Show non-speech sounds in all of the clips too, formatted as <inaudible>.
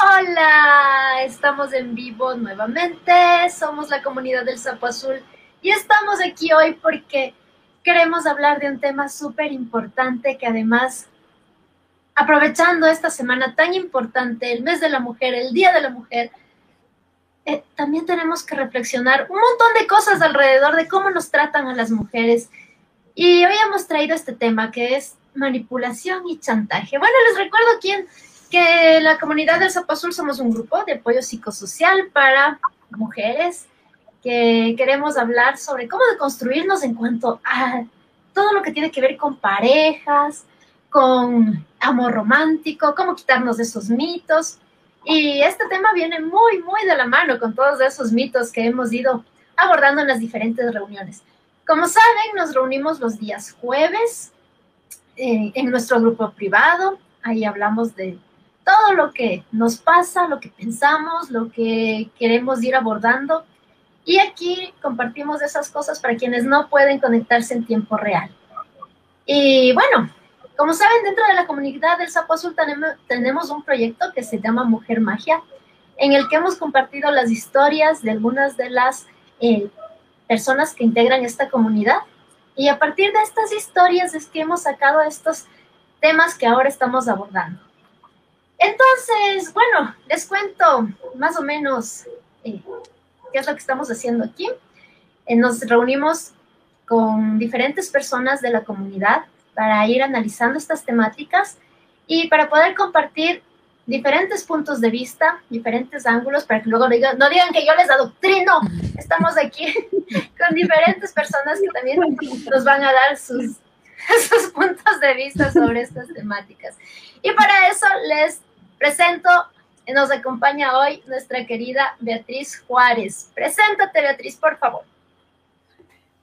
Hola, estamos en vivo nuevamente, somos la comunidad del Sapo Azul y estamos aquí hoy porque queremos hablar de un tema súper importante que además, aprovechando esta semana tan importante, el mes de la mujer, el Día de la Mujer, eh, también tenemos que reflexionar un montón de cosas alrededor de cómo nos tratan a las mujeres. Y hoy hemos traído este tema que es manipulación y chantaje. Bueno, les recuerdo quién que la comunidad del Sapo Azul somos un grupo de apoyo psicosocial para mujeres que queremos hablar sobre cómo deconstruirnos en cuanto a todo lo que tiene que ver con parejas, con amor romántico, cómo quitarnos de esos mitos. Y este tema viene muy, muy de la mano con todos esos mitos que hemos ido abordando en las diferentes reuniones. Como saben, nos reunimos los días jueves eh, en nuestro grupo privado. Ahí hablamos de todo lo que nos pasa, lo que pensamos, lo que queremos ir abordando. Y aquí compartimos esas cosas para quienes no pueden conectarse en tiempo real. Y bueno, como saben, dentro de la comunidad del Sapo Azul tenemos un proyecto que se llama Mujer Magia, en el que hemos compartido las historias de algunas de las eh, personas que integran esta comunidad. Y a partir de estas historias es que hemos sacado estos temas que ahora estamos abordando. Entonces, bueno, les cuento más o menos eh, qué es lo que estamos haciendo aquí. Eh, nos reunimos con diferentes personas de la comunidad para ir analizando estas temáticas y para poder compartir diferentes puntos de vista, diferentes ángulos, para que luego no digan que yo les adoctrino. Estamos aquí <laughs> con diferentes personas que también nos van a dar sus, <laughs> sus puntos de vista sobre estas temáticas. Y para eso les Presento, nos acompaña hoy nuestra querida Beatriz Juárez. Preséntate, Beatriz, por favor.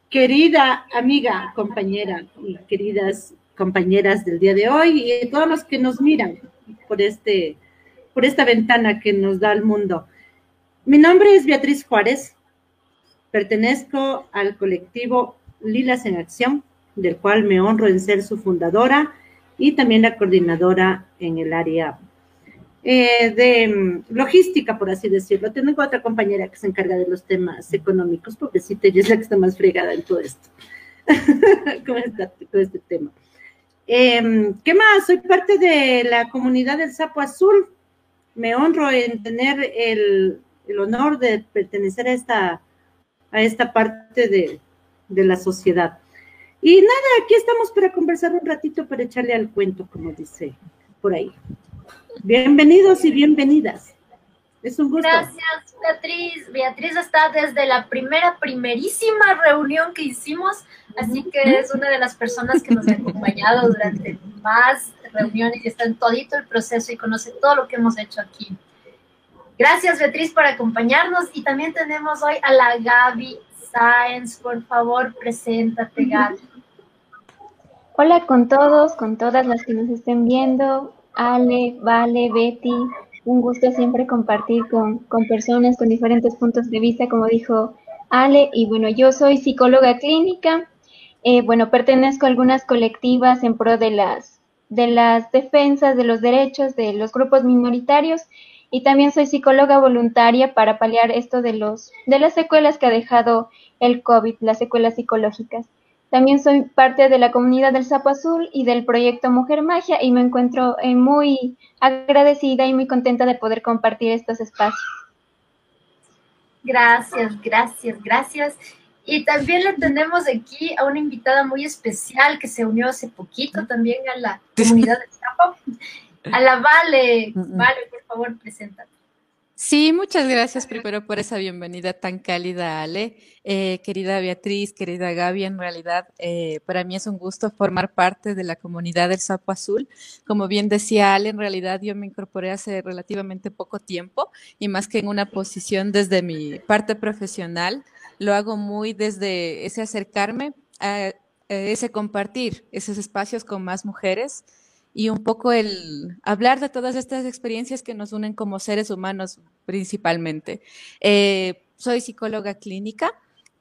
Querida amiga, compañera y queridas compañeras del día de hoy y todos los que nos miran por, este, por esta ventana que nos da el mundo. Mi nombre es Beatriz Juárez, pertenezco al colectivo Lilas en Acción, del cual me honro en ser su fundadora y también la coordinadora en el área eh, de mm, logística, por así decirlo. Tengo otra compañera que se encarga de los temas económicos, pobrecita, ella es la que está más fregada en todo esto, <laughs> con, este tema. Em, ¿Qué más? Soy parte de la comunidad del Sapo Azul. Me honro en tener el, honor de pertenecer a esta, a esta parte de, de la sociedad. Y nada, aquí estamos para conversar un ratito, para echarle al cuento, como dice por ahí. Bienvenidos y bienvenidas. Es un gusto. Gracias, Beatriz. Beatriz está desde la primera, primerísima reunión que hicimos, así que es una de las personas que nos ha acompañado durante más reuniones y está en todito el proceso y conoce todo lo que hemos hecho aquí. Gracias, Beatriz, por acompañarnos. Y también tenemos hoy a la Gaby Sáenz. Por favor, preséntate, Gaby. Hola con todos, con todas las que nos estén viendo. Ale, Vale, Betty, un gusto siempre compartir con, personas con diferentes puntos de vista, como dijo Ale. Y bueno, yo soy psicóloga clínica. Eh, bueno, pertenezco a algunas colectivas en pro de las, de las defensas de los derechos de los grupos minoritarios y también soy psicóloga voluntaria para paliar esto de, los, de las secuelas que ha dejado el COVID, las secuelas psicológicas. También soy parte de la comunidad del Sapo Azul y del proyecto Mujer Magia y me encuentro eh, muy agradecida y muy contenta de poder compartir estos espacios. Gracias, gracias, gracias. Y también le tenemos aquí a una invitada muy especial que se unió hace poquito también a la comunidad del Sapo, a la Vale. Vale, por favor, preséntate. Sí, muchas gracias primero por esa bienvenida tan cálida, Ale. Eh, querida Beatriz, querida Gaby, en realidad eh, para mí es un gusto formar parte de la comunidad del Sapo Azul. Como bien decía Ale, en realidad yo me incorporé hace relativamente poco tiempo y más que en una posición desde mi parte profesional, lo hago muy desde ese acercarme a ese compartir esos espacios con más mujeres y un poco el hablar de todas estas experiencias que nos unen como seres humanos principalmente. Eh, soy psicóloga clínica,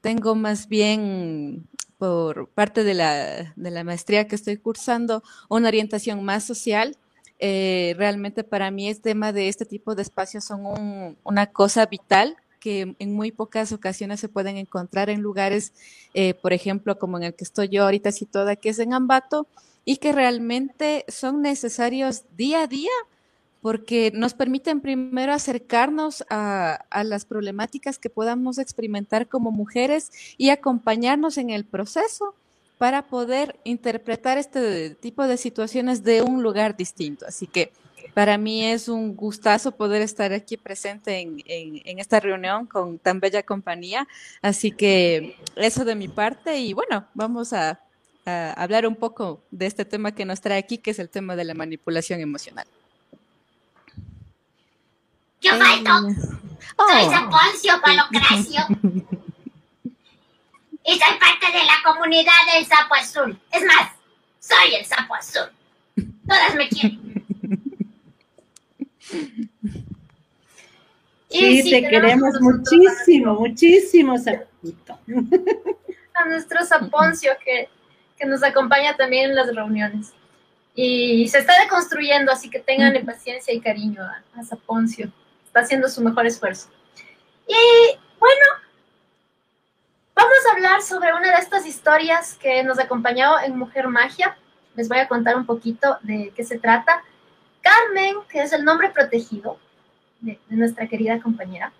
tengo más bien por parte de la, de la, maestría que estoy cursando una orientación más social eh, realmente para mí el tema de este tipo de espacios son una cosa vital que en muy pocas ocasiones se pueden encontrar en lugares, eh, por ejemplo, como en el que estoy yo ahorita situada, que es en Ambato, y que realmente son necesarios día a día porque nos permiten primero acercarnos a, las problemáticas que podamos experimentar como mujeres y acompañarnos en el proceso para poder interpretar este tipo de situaciones de un lugar distinto. Así que para mí es un gustazo poder estar aquí presente en, esta reunión con tan bella compañía. Así que eso de mi parte y bueno, vamos a hablar un poco de este tema que nos trae aquí, que es el tema de la manipulación emocional. Yo falto. Soy Saponcio Palocracio. <laughs> y soy parte de la comunidad del sapo azul. Es más, soy el sapo azul. Todas me quieren. <laughs> Sí, te queremos muchísimo, muchísimo, sapito. <laughs> A nuestro Saponcio que, que nos acompaña también en las reuniones. Y se está deconstruyendo, así que tengan paciencia y cariño a, a Saponcio está haciendo su mejor esfuerzo. Y bueno, vamos a hablar sobre una de estas historias que nos acompañó en Mujer Magia. Les voy a contar un poquito de qué se trata. Carmen, que es el nombre protegido de, nuestra querida compañera,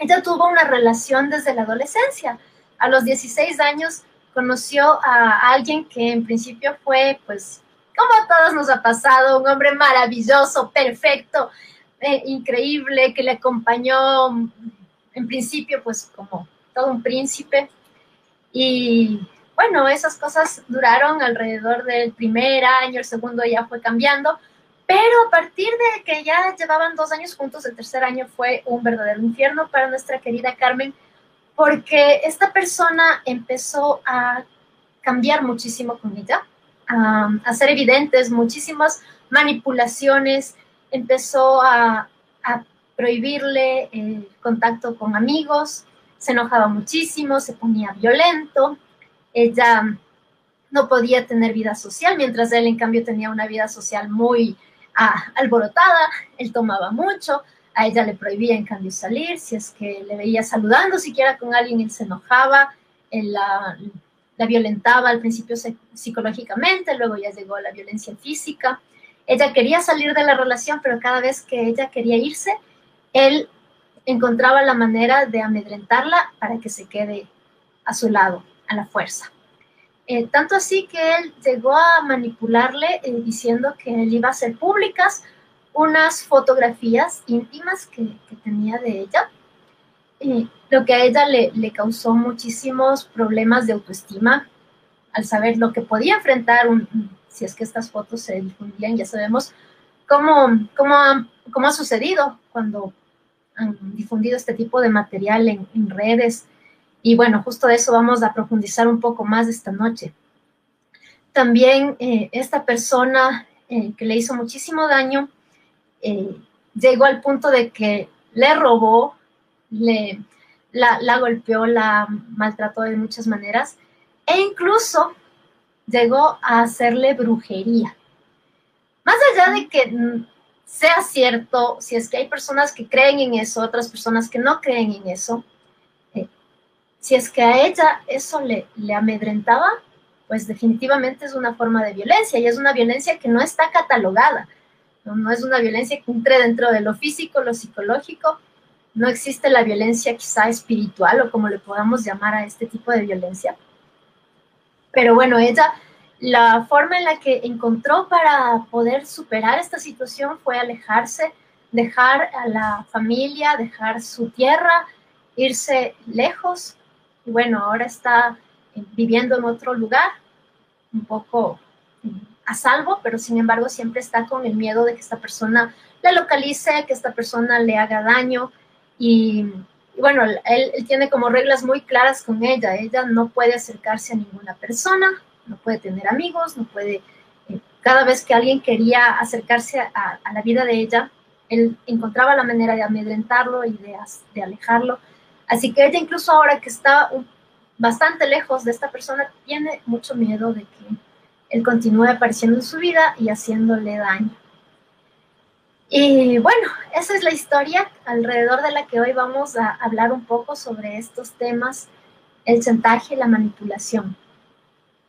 ella tuvo una relación desde la adolescencia. A los 16 años conoció a alguien que en principio fue, pues, como a todos nos ha pasado, un hombre maravilloso, perfecto, eh, increíble que le acompañó en principio pues como todo un príncipe. Y bueno, esas cosas duraron alrededor del primer año, el segundo ya fue cambiando, pero a partir de que ya llevaban dos años juntos, el tercer año fue un verdadero infierno para nuestra querida Carmen, porque esta persona empezó a cambiar muchísimo con ella, a hacer evidentes muchísimas manipulaciones, empezó a, prohibirle el contacto con amigos, se enojaba muchísimo, se ponía violento, ella no podía tener vida social, mientras él en cambio tenía una vida social muy ah, alborotada, él tomaba mucho, a ella le prohibía en cambio salir, si es que le veía saludando siquiera con alguien, él se enojaba, él la, violentaba al principio psicológicamente, luego ya llegó la violencia física. Ella quería salir de la relación, pero cada vez que ella quería irse, él encontraba la manera de amedrentarla para que se quede a su lado, a la fuerza. Eh, tanto así que él llegó a manipularle eh, diciendo que él iba a hacer públicas unas fotografías íntimas que, tenía de ella, lo que a ella le, le, causó muchísimos problemas de autoestima al saber lo que podía enfrentar un, si es que estas fotos se difundían, ya sabemos cómo, cómo, ha, cómo ha sucedido cuando han difundido este tipo de material en, redes. Y bueno, justo de eso vamos a profundizar un poco más esta noche. También eh, esta persona eh, que le hizo muchísimo daño eh, llegó al punto de que le robó, le, la, golpeó, la maltrató de muchas maneras e incluso llegó a hacerle brujería. Más allá de que sea cierto, si es que hay personas que creen en eso, otras personas que no creen en eso, eh, si es que a ella eso le, le amedrentaba, pues definitivamente es una forma de violencia y es una violencia que no está catalogada. No, es una violencia que entre dentro de lo físico, lo psicológico. No existe la violencia quizá espiritual o como le podamos llamar a este tipo de violencia. Pero bueno, ella, la forma en la que encontró para poder superar esta situación fue alejarse, dejar a la familia, dejar su tierra, irse lejos. Y bueno, ahora está viviendo en otro lugar, un poco a salvo, pero sin embargo siempre está con el miedo de que esta persona la localice, que esta persona le haga daño. Y, bueno, él, tiene como reglas muy claras con ella. Ella no puede acercarse a ninguna persona, no puede tener amigos, no puede... Eh, cada vez que alguien quería acercarse a, la vida de ella, él encontraba la manera de amedrentarlo y de, de alejarlo. Así que ella incluso ahora que está bastante lejos de esta persona, tiene mucho miedo de que él continúe apareciendo en su vida y haciéndole daño. Y bueno, esa es la historia alrededor de la que hoy vamos a hablar un poco sobre estos temas, el chantaje y la manipulación.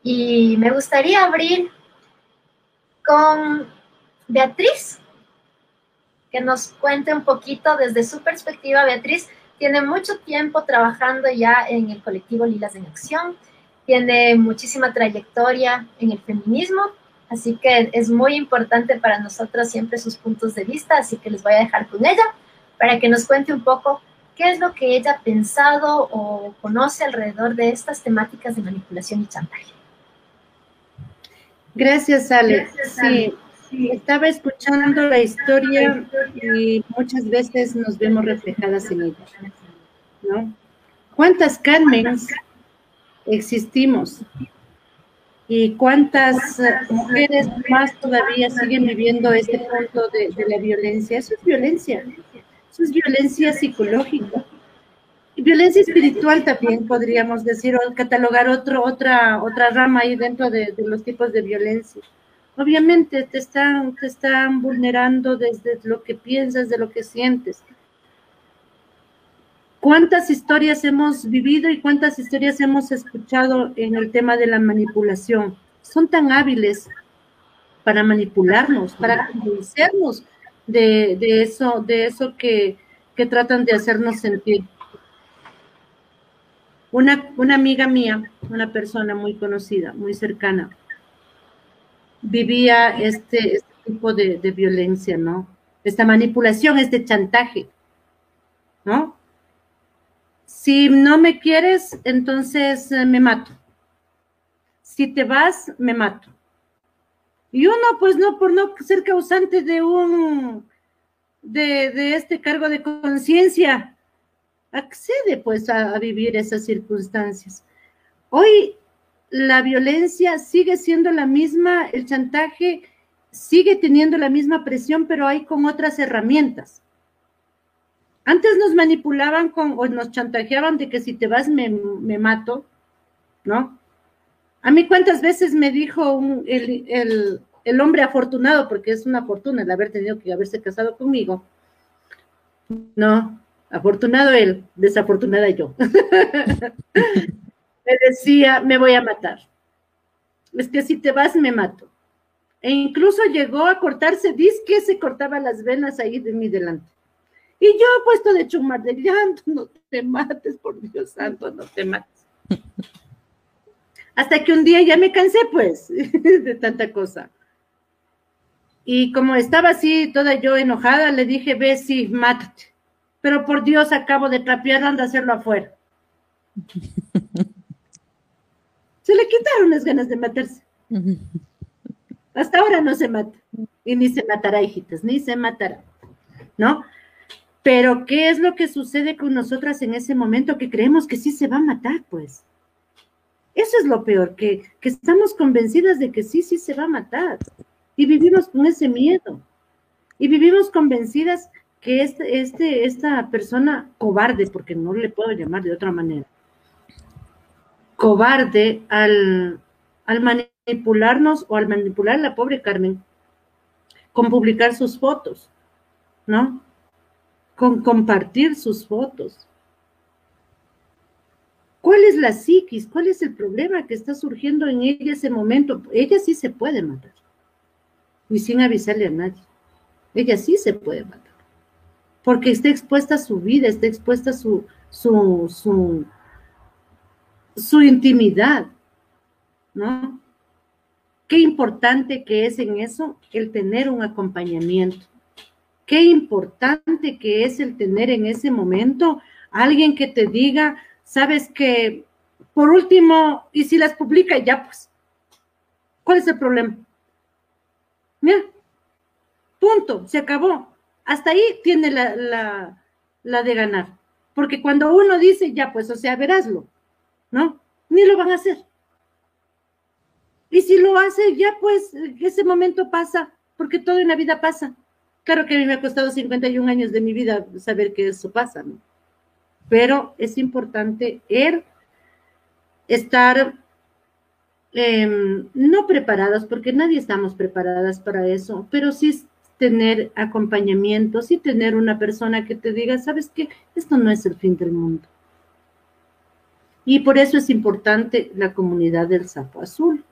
Y me gustaría abrir con Beatriz, que nos cuente un poquito desde su perspectiva. Beatriz tiene mucho tiempo trabajando ya en el colectivo Lilas en Acción, tiene muchísima trayectoria en el feminismo, así que es muy importante para nosotros siempre sus puntos de vista, así que les voy a dejar con ella para que nos cuente un poco qué es lo que ella ha pensado o conoce alrededor de estas temáticas de manipulación y chantaje. Gracias, Alex. Sí, estaba escuchando la historia y muchas veces nos vemos reflejadas en ella. ¿no? ¿Cuántas Carmens existimos? ¿Y cuántas mujeres más todavía siguen viviendo este punto de, de la violencia? Eso es violencia. Eso es violencia psicológica violencia espiritual también podríamos decir, o catalogar otro, otra, otra rama ahí dentro de, los tipos de violencia. Obviamente te están, te están vulnerando desde lo que piensas, de lo que sientes. ¿Cuántas historias hemos vivido y cuántas historias hemos escuchado en el tema de la manipulación? Son tan hábiles para manipularnos, para convencernos de, de eso, de eso que, que tratan de hacernos sentir. Una, una amiga mía, una persona muy conocida, muy cercana, vivía este, este tipo de, violencia, ¿no? Esta manipulación, este chantaje, ¿no? Si no me quieres, entonces eh, me mato. Si te vas, me mato. Y uno, pues no, por no ser causante de un, de, de este cargo de conciencia, accede pues a, vivir esas circunstancias. Hoy la violencia sigue siendo la misma, el chantaje sigue teniendo la misma presión, pero hay con otras herramientas. Antes nos manipulaban con, o nos chantajeaban de que si te vas me, mato, ¿no? A mí cuántas veces me dijo el, el, el, hombre afortunado, porque es una fortuna el haber tenido que haberse casado conmigo, no, Afortunado él, desafortunada yo. <laughs> me decía, me voy a matar. Es que si te vas, me mato. E incluso llegó a cortarse, dice que se cortaba las venas ahí de mi delante. Y yo puesto de chumar de llanto, <laughs> no te mates, por Dios santo, no te mates. Hasta que un día ya me cansé, pues, <laughs> de tanta cosa. Y como estaba así, toda yo enojada, le dije, ve, sí, mátate pero por Dios acabo de trapear, anda a hacerlo afuera. <laughs> Se le quitaron las ganas de matarse. Hasta ahora no se mata. Y ni se matará, hijitas, ni se matará. ¿No? Pero, ¿qué es lo que sucede con nosotras en ese momento que creemos que sí se va a matar, pues? Eso es lo peor, que, que estamos convencidas de que sí, sí se va a matar. Y vivimos con ese miedo. Y vivimos convencidas que este, este, esta persona cobarde, porque no le puedo llamar de otra manera, cobarde al, al manipularnos o al manipular a la pobre Carmen con publicar sus fotos, ¿no? Con compartir sus fotos. ¿Cuál es la psiquis? ¿Cuál es el problema que está surgiendo en ella ese momento? Ella sí se puede matar. Y sin avisarle a nadie. Ella sí se puede matar porque está expuesta a su vida, está expuesta a su, su, su, intimidad, ¿no? Qué importante que es en eso el tener un acompañamiento. Qué importante que es el tener en ese momento alguien que te diga, sabes que, por último, y si las publica, ya pues, ¿cuál es el problema? Mira, punto, se acabó. Hasta ahí tiene la, de ganar. Porque cuando uno dice, ya, pues, o sea, veráslo, ¿no? Ni lo van a hacer. Y si lo hace, ya, pues, ese momento pasa, porque todo en la vida pasa. Claro que a mí me ha costado 51 años de mi vida saber que eso pasa, ¿no? Pero es importante er, estar em, no preparadas, porque nadie estamos preparadas para eso, pero sí tener acompañamiento, sí tener una persona que te diga, sabes qué, esto no es el fin del mundo. Y por eso es importante la comunidad del sapo azul.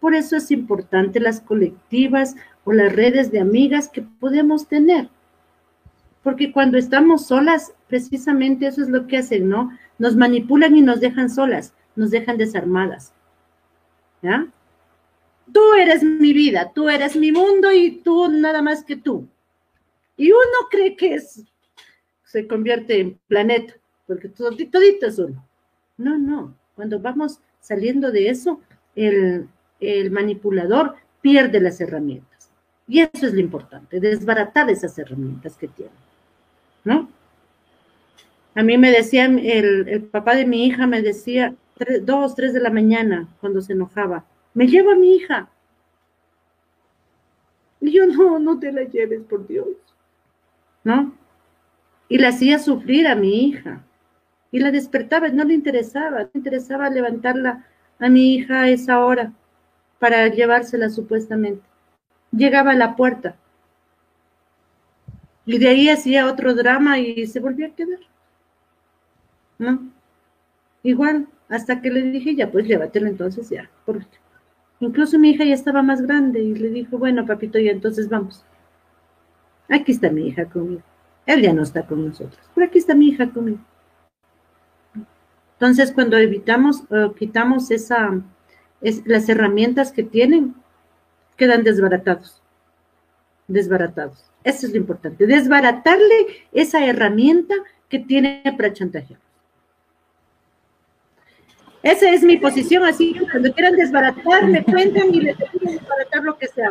Por eso es importante las colectivas o las redes de amigas que podemos tener. Porque cuando estamos solas, precisamente eso es lo que hacen, ¿no? Nos manipulan y nos dejan solas, nos dejan desarmadas. ¿Ya? Tú eres mi vida, tú eres mi mundo y tú nada más que tú. Y uno cree que es, se convierte en planeta, porque todito, es uno. No, no. Cuando vamos saliendo de eso, el, el manipulador pierde las herramientas. Y eso es lo importante, desbaratar esas herramientas que tiene. ¿No? A mí me decía, el, el papá de mi hija me decía, dos, tres de la mañana, cuando se enojaba, me llevo a mi hija. Y yo, no, no te la lleves, por Dios. ¿No? Y la hacía sufrir a mi hija. Y la despertaba, no le interesaba, no le interesaba levantarla a mi hija a esa hora para llevársela supuestamente. Llegaba a la puerta. Y de ahí hacía otro drama y se volvió a quedar. ¿No? Igual, hasta que le dije, ya, pues llévatelo entonces ya. Por Incluso mi hija ya estaba más grande y le dijo, bueno, papito, ya entonces vamos. Aquí está mi hija conmigo. Él ya no está con nosotros, pero aquí está mi hija conmigo. Entonces, cuando evitamos, o quitamos esa, las herramientas que tienen, quedan desbaratados. Desbaratados. Eso es lo importante. Desbaratarle esa herramienta que tiene para chantajear. Esa es mi posición, así que cuando quieran desbaratar, me cuentan y les digo desbaratar lo que sea.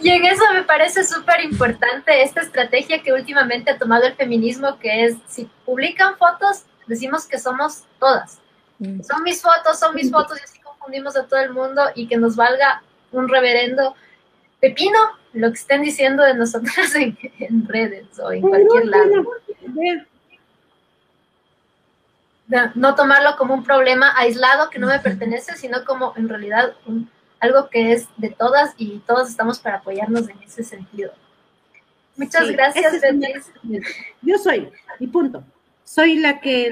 Y en eso me parece súper importante esta estrategia que últimamente ha tomado el feminismo, que es si publican fotos, decimos que somos todas. Mm. Son mis fotos, son mis fotos, y así confundimos a todo el mundo y que nos valga un reverendo pepino lo que estén diciendo de nosotras <laughs> en, en redes o en cualquier lado no tomarlo como un problema aislado que no me pertenece, sino como en realidad algo que es de todas y todos estamos para apoyarnos en ese sentido. Muchas gracias, <laughs> Yo soy, y punto. Soy la que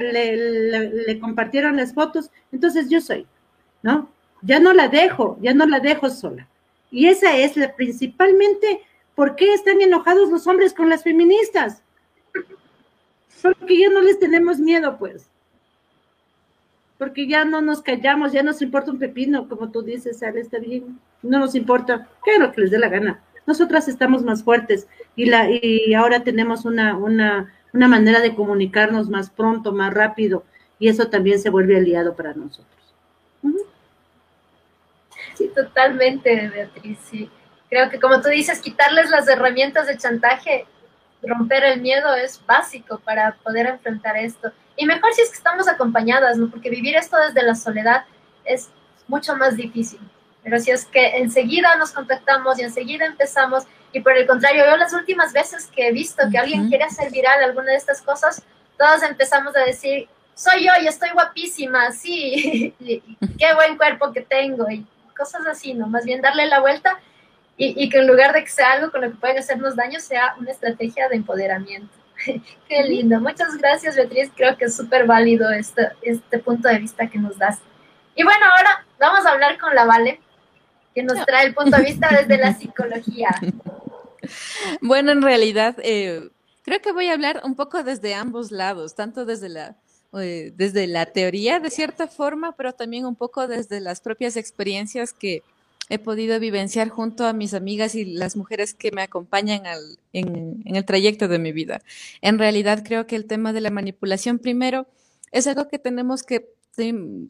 le, compartieron las fotos, entonces yo soy, ¿no? Ya no la dejo, ya no la dejo sola. Y esa es la principalmente, ¿por qué están enojados los hombres con las feministas? Porque ya no les tenemos miedo, pues porque ya no nos callamos, ya nos importa un pepino, como tú dices, Sara, está bien, no nos importa, que lo que les dé la gana. Nosotras estamos más fuertes y, la, y ahora tenemos una, una, una manera de comunicarnos más pronto, más rápido, y eso también se vuelve aliado para nosotros. Sí, totalmente, Beatriz, sí. Creo que como tú dices, quitarles las herramientas de chantaje, romper el miedo es básico para poder enfrentar esto. Y mejor si es que estamos acompañadas, ¿no? Porque vivir esto desde la soledad es mucho más difícil. Pero si es que enseguida nos contactamos y enseguida empezamos, y por el contrario, yo las últimas veces que he visto que alguien quiere hacer viral alguna de estas cosas, todas empezamos a decir, soy yo y estoy guapísima, sí, <laughs> qué buen cuerpo que tengo, y cosas así, ¿no? Más bien darle la vuelta y, y que en lugar de que sea algo con lo que pueden hacernos daño, sea una estrategia de empoderamiento. <laughs> Qué lindo. Muchas gracias, Beatriz. Creo que es súper válido este, este punto de vista que nos das. Y bueno, ahora vamos a hablar con la Vale, que nos trae el punto de vista desde la <laughs> psicología. Bueno, en realidad, eh, creo que voy a hablar un poco desde ambos lados, tanto desde la, eh, desde la teoría de cierta forma, pero también un poco desde las propias experiencias que, he podido vivenciar junto a mis amigas y las mujeres que me acompañan en, en el trayecto de mi vida. En realidad creo que el tema de la manipulación primero es algo que tenemos que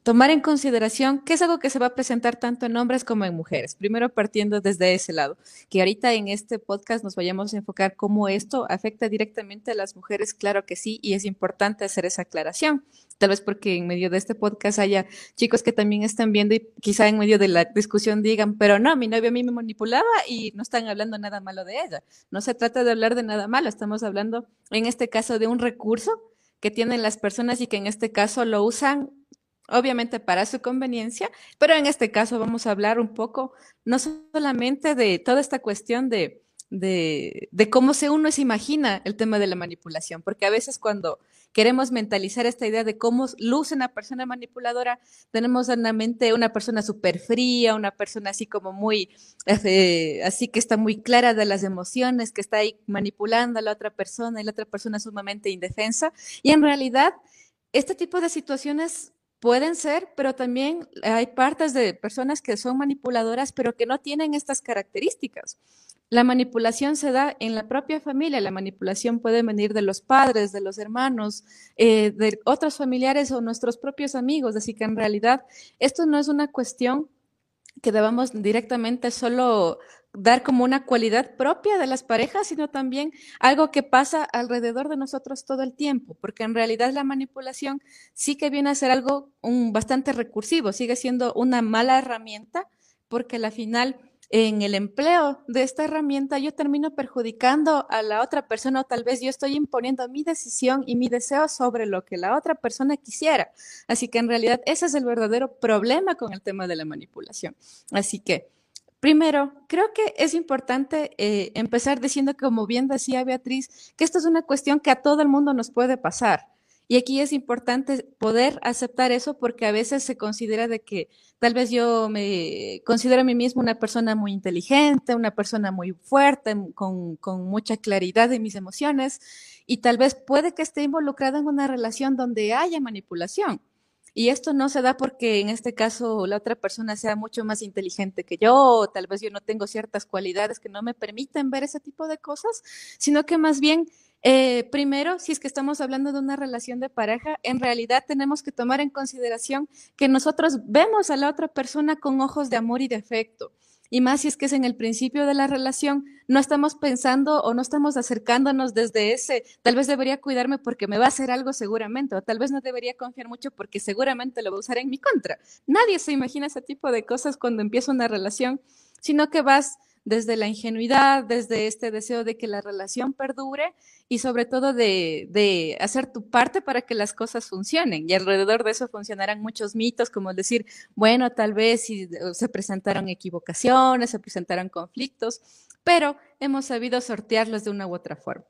tomar en consideración que es algo que se va a presentar tanto en hombres como en mujeres. Primero partiendo desde ese lado, que ahorita en este podcast nos vayamos a enfocar cómo esto afecta directamente a las mujeres, claro que sí, y es importante hacer esa aclaración. Tal vez porque en medio de este podcast haya chicos que también están viendo y quizá en medio de la discusión digan, pero no, mi novio a mí me manipulaba y no están hablando nada malo de ella. No se trata de hablar de nada malo, estamos hablando en este caso de un recurso que tienen las personas y que en este caso lo usan obviamente para su conveniencia, pero en este caso vamos a hablar un poco no solamente de toda esta cuestión de, de, de, cómo se uno se imagina el tema de la manipulación, porque a veces cuando queremos mentalizar esta idea de cómo luce una persona manipuladora, tenemos en la mente una persona súper fría, una persona así como muy, eh, así que está muy clara de las emociones, que está ahí manipulando a la otra persona y la otra persona sumamente indefensa. Y en realidad, este tipo de situaciones pueden ser, pero también hay partes de personas que son manipuladoras, pero que no tienen estas características. La manipulación se da en la propia familia, la manipulación puede venir de los padres, de los hermanos, eh, de otros familiares o nuestros propios amigos, así que en realidad esto no es una cuestión que debamos directamente solo dar como una cualidad propia de las parejas, sino también algo que pasa alrededor de nosotros todo el tiempo, porque en realidad la manipulación sí que viene a ser algo bastante recursivo, sigue siendo una mala herramienta, porque al final en el empleo de esta herramienta yo termino perjudicando a la otra persona o tal vez yo estoy imponiendo mi decisión y mi deseo sobre lo que la otra persona quisiera. Así que en realidad ese es el verdadero problema con el tema de la manipulación. Así que, primero, creo que es importante eh, empezar diciendo, como bien decía Beatriz, que esto es una cuestión que a todo el mundo nos puede pasar. Y aquí es importante poder aceptar eso porque a veces se considera de que tal vez yo me considero a mí mismo una persona muy inteligente, una persona muy fuerte, con, con mucha claridad de mis emociones y tal vez puede que esté involucrada en una relación donde haya manipulación. Y esto no se da porque en este caso la otra persona sea mucho más inteligente que yo, o tal vez yo no tengo ciertas cualidades que no me permiten ver ese tipo de cosas, sino que más bien eh, primero, si es que estamos hablando de una relación de pareja, en realidad tenemos que tomar en consideración que nosotros vemos a la otra persona con ojos de amor y de afecto. Y más si es que es en el principio de la relación, no estamos pensando o no estamos acercándonos desde ese, tal vez debería cuidarme porque me va a hacer algo seguramente, o tal vez no debería confiar mucho porque seguramente lo va a usar en mi contra. Nadie se imagina ese tipo de cosas cuando empieza una relación, sino que vas desde la ingenuidad, desde este deseo de que la relación perdure y sobre todo de, hacer tu parte para que las cosas funcionen. Y alrededor de eso funcionarán muchos mitos, como decir, bueno, tal vez si se presentaron equivocaciones, se presentaron conflictos, pero hemos sabido sortearlos de una u otra forma.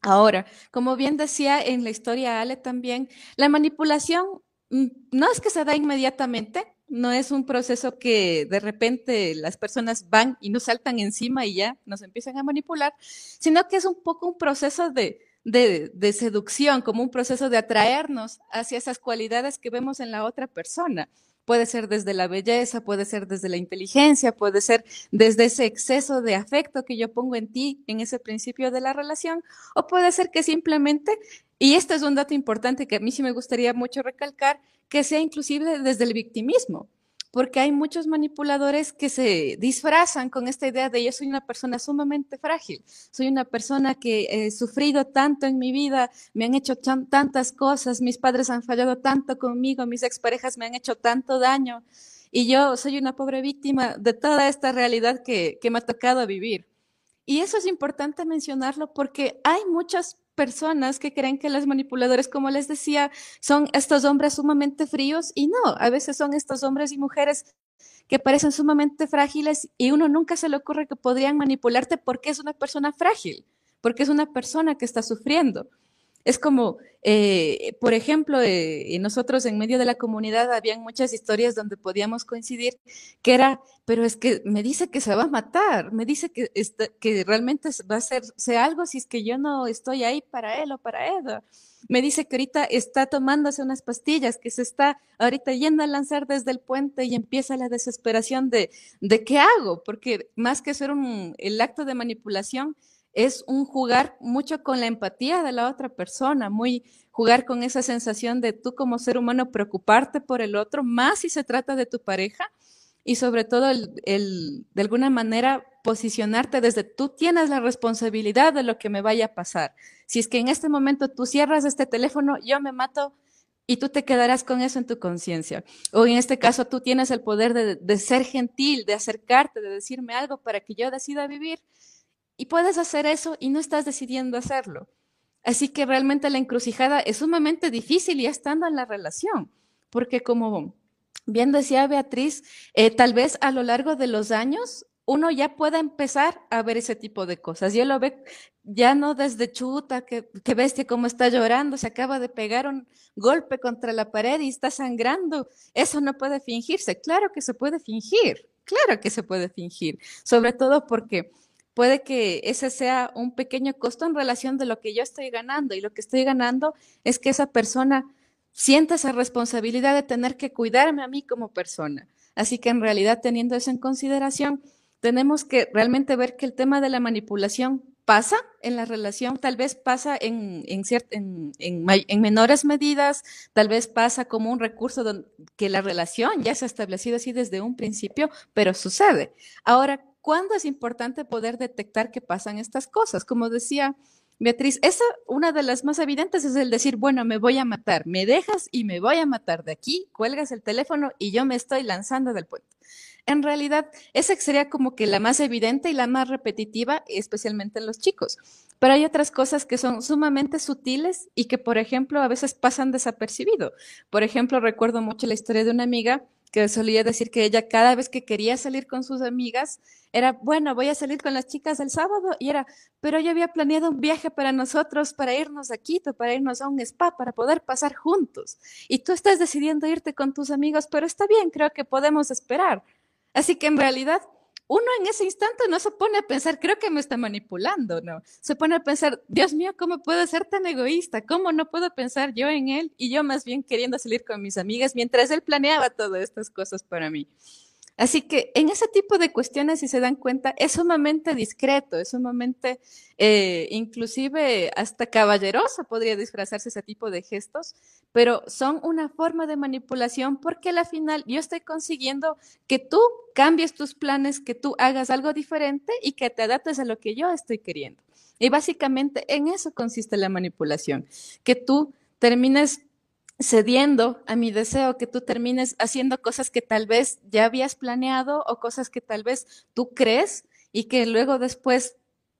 Ahora, como bien decía en la historia Ale también, la manipulación mm, no es que se da inmediatamente, no es un proceso que de repente las personas van y nos saltan encima y ya nos empiezan a manipular, sino que es un poco un proceso de, de, seducción, como un proceso de atraernos hacia esas cualidades que vemos en la otra persona. Puede ser desde la belleza, puede ser desde la inteligencia, puede ser desde ese exceso de afecto que yo pongo en ti en ese principio de la relación, o puede ser que simplemente, y este es un dato importante que a mí sí me gustaría mucho recalcar, que sea inclusive desde el victimismo porque hay muchos manipuladores que se disfrazan con esta idea de yo soy una persona sumamente frágil, soy una persona que he sufrido tanto en mi vida, me han hecho tantas cosas, mis padres han fallado tanto conmigo, mis exparejas me han hecho tanto daño y yo soy una pobre víctima de toda esta realidad que, que me ha tocado vivir. Y eso es importante mencionarlo porque hay muchas personas que creen que los manipuladores, como les decía, son estos hombres sumamente fríos y no, a veces son estos hombres y mujeres que parecen sumamente frágiles y uno nunca se le ocurre que podrían manipularte porque es una persona frágil, porque es una persona que está sufriendo. Es como, eh, por ejemplo, eh, nosotros en medio de la comunidad habían muchas historias donde podíamos coincidir, que era, pero es que me dice que se va a matar, me dice que, realmente va a hacerse algo si es que yo no estoy ahí para él o para ella. Me dice que ahorita está tomándose unas pastillas, que se está ahorita yendo a lanzar desde el puente y empieza la desesperación de, de qué hago, porque más que ser un, el acto de manipulación, es un jugar mucho con la empatía de la otra persona, muy jugar con esa sensación de tú como ser humano preocuparte por el otro, más si se trata de tu pareja y sobre todo el, de alguna manera posicionarte desde tú tienes la responsabilidad de lo que me vaya a pasar. Si es que en este momento tú cierras este teléfono, yo me mato y tú te quedarás con eso en tu conciencia. O en este caso tú tienes el poder de, de ser gentil, de acercarte, de decirme algo para que yo decida vivir y puedes hacer eso y no estás decidiendo hacerlo. Así que realmente la encrucijada es sumamente difícil ya estando en la relación, porque como bien decía Beatriz, eh, tal vez a lo largo de los años uno ya pueda empezar a ver ese tipo de cosas. Yo lo ve ya no desde chuta, que, que bestia cómo está llorando, se acaba de pegar un golpe contra la pared y está sangrando. Eso no puede fingirse. Claro que se puede fingir, claro que se puede fingir, sobre todo porque puede que ese sea un pequeño costo en relación de lo que yo estoy ganando y lo que estoy ganando es que esa persona sienta esa responsabilidad de tener que cuidarme a mí como persona. Así que en realidad teniendo eso en consideración, tenemos que realmente ver que el tema de la manipulación pasa en la relación, tal vez pasa en, en, en, menores medidas, tal vez pasa como un recurso que la relación ya se ha establecido así desde un principio, pero sucede. Ahora, ¿cuándo es importante poder detectar que pasan estas cosas? Como decía Beatriz, esa, una de las más evidentes es el decir, bueno, me voy a matar, me dejas y me voy a matar de aquí, cuelgas el teléfono y yo me estoy lanzando del puente. En realidad, esa sería como que la más evidente y la más repetitiva, especialmente en los chicos. Pero hay otras cosas que son sumamente sutiles y que, por ejemplo, a veces pasan desapercibido. Por ejemplo, recuerdo mucho la historia de una amiga que solía decir que ella cada vez que quería salir con sus amigas era, bueno, voy a salir con las chicas el sábado y era, pero yo había planeado un viaje para nosotros, para irnos a Quito, para irnos a un spa, para poder pasar juntos. Y tú estás decidiendo irte con tus amigos, pero está bien, creo que podemos esperar. Así que en realidad uno en ese instante no se pone a pensar, creo que me está manipulando, ¿no? Se pone a pensar, Dios mío, ¿cómo puedo ser tan egoísta? ¿Cómo no puedo pensar yo en él y yo más bien queriendo salir con mis amigas mientras él planeaba todas estas cosas para mí? Así que en ese tipo de cuestiones, si se dan cuenta, es sumamente discreto, es sumamente, eh, inclusive hasta caballeroso podría disfrazarse ese tipo de gestos, pero son una forma de manipulación porque al final yo estoy consiguiendo que tú cambies tus planes, que tú hagas algo diferente y que te adaptes a lo que yo estoy queriendo. Y básicamente en eso consiste la manipulación, que tú termines cediendo a mi deseo, que tú termines haciendo cosas que tal vez ya habías planeado o cosas que tal vez tú crees y que luego después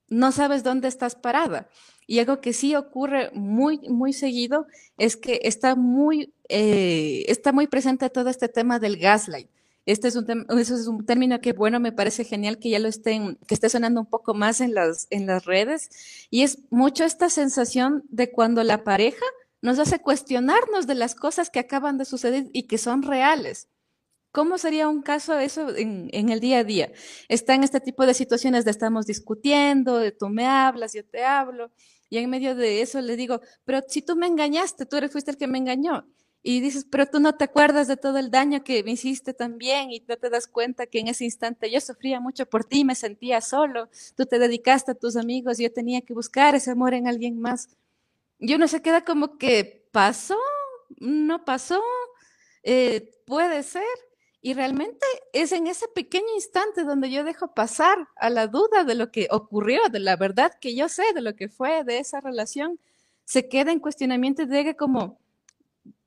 no sabes dónde estás parada. Y algo que sí ocurre muy, muy seguido es que está muy, eh, está muy presente todo este tema del gaslight. Este es un, eso es un término que, bueno, me parece genial que ya lo estén, que esté sonando un poco más en las, en las redes. Y es mucho esta sensación de cuando la pareja nos hace cuestionarnos de las cosas que acaban de suceder y que son reales. ¿Cómo sería un caso eso en, el día a día? Está en este tipo de situaciones de estamos discutiendo, de tú me hablas, yo te hablo, y en medio de eso le digo, pero si tú me engañaste, tú eres, fuiste el que me engañó. Y dices, pero tú no te acuerdas de todo el daño que me hiciste también y no te das cuenta que en ese instante yo sufría mucho por ti, me sentía solo, tú te dedicaste a tus amigos, yo tenía que buscar ese amor en alguien más y uno se queda como que pasó, no pasó, eh, puede ser. Y realmente es en ese pequeño instante donde yo dejo pasar a la duda de lo que ocurrió, de la verdad que yo sé, de lo que fue de esa relación, se queda en cuestionamiento y diga como,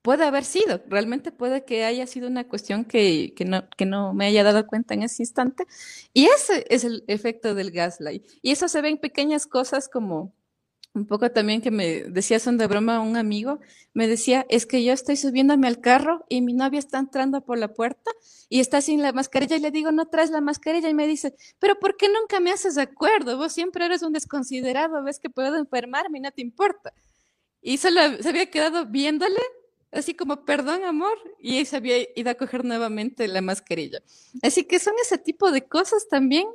puede haber sido, realmente puede que haya sido una cuestión que, que, no, que no me haya dado cuenta en ese instante. Y ese es el efecto del gaslight. Y eso se ve en pequeñas cosas como un poco también que me decía son de broma un amigo, me decía, es que yo estoy subiéndome al carro y mi novia está entrando por la puerta y está sin la mascarilla y le digo, no traes la mascarilla y me dice, pero ¿por qué nunca me haces de acuerdo? Vos siempre eres un desconsiderado, ves que puedo enfermarme y no te importa. Y solo se había quedado viéndole, así como, perdón, amor, y se había ido a coger nuevamente la mascarilla. Así que son ese tipo de cosas también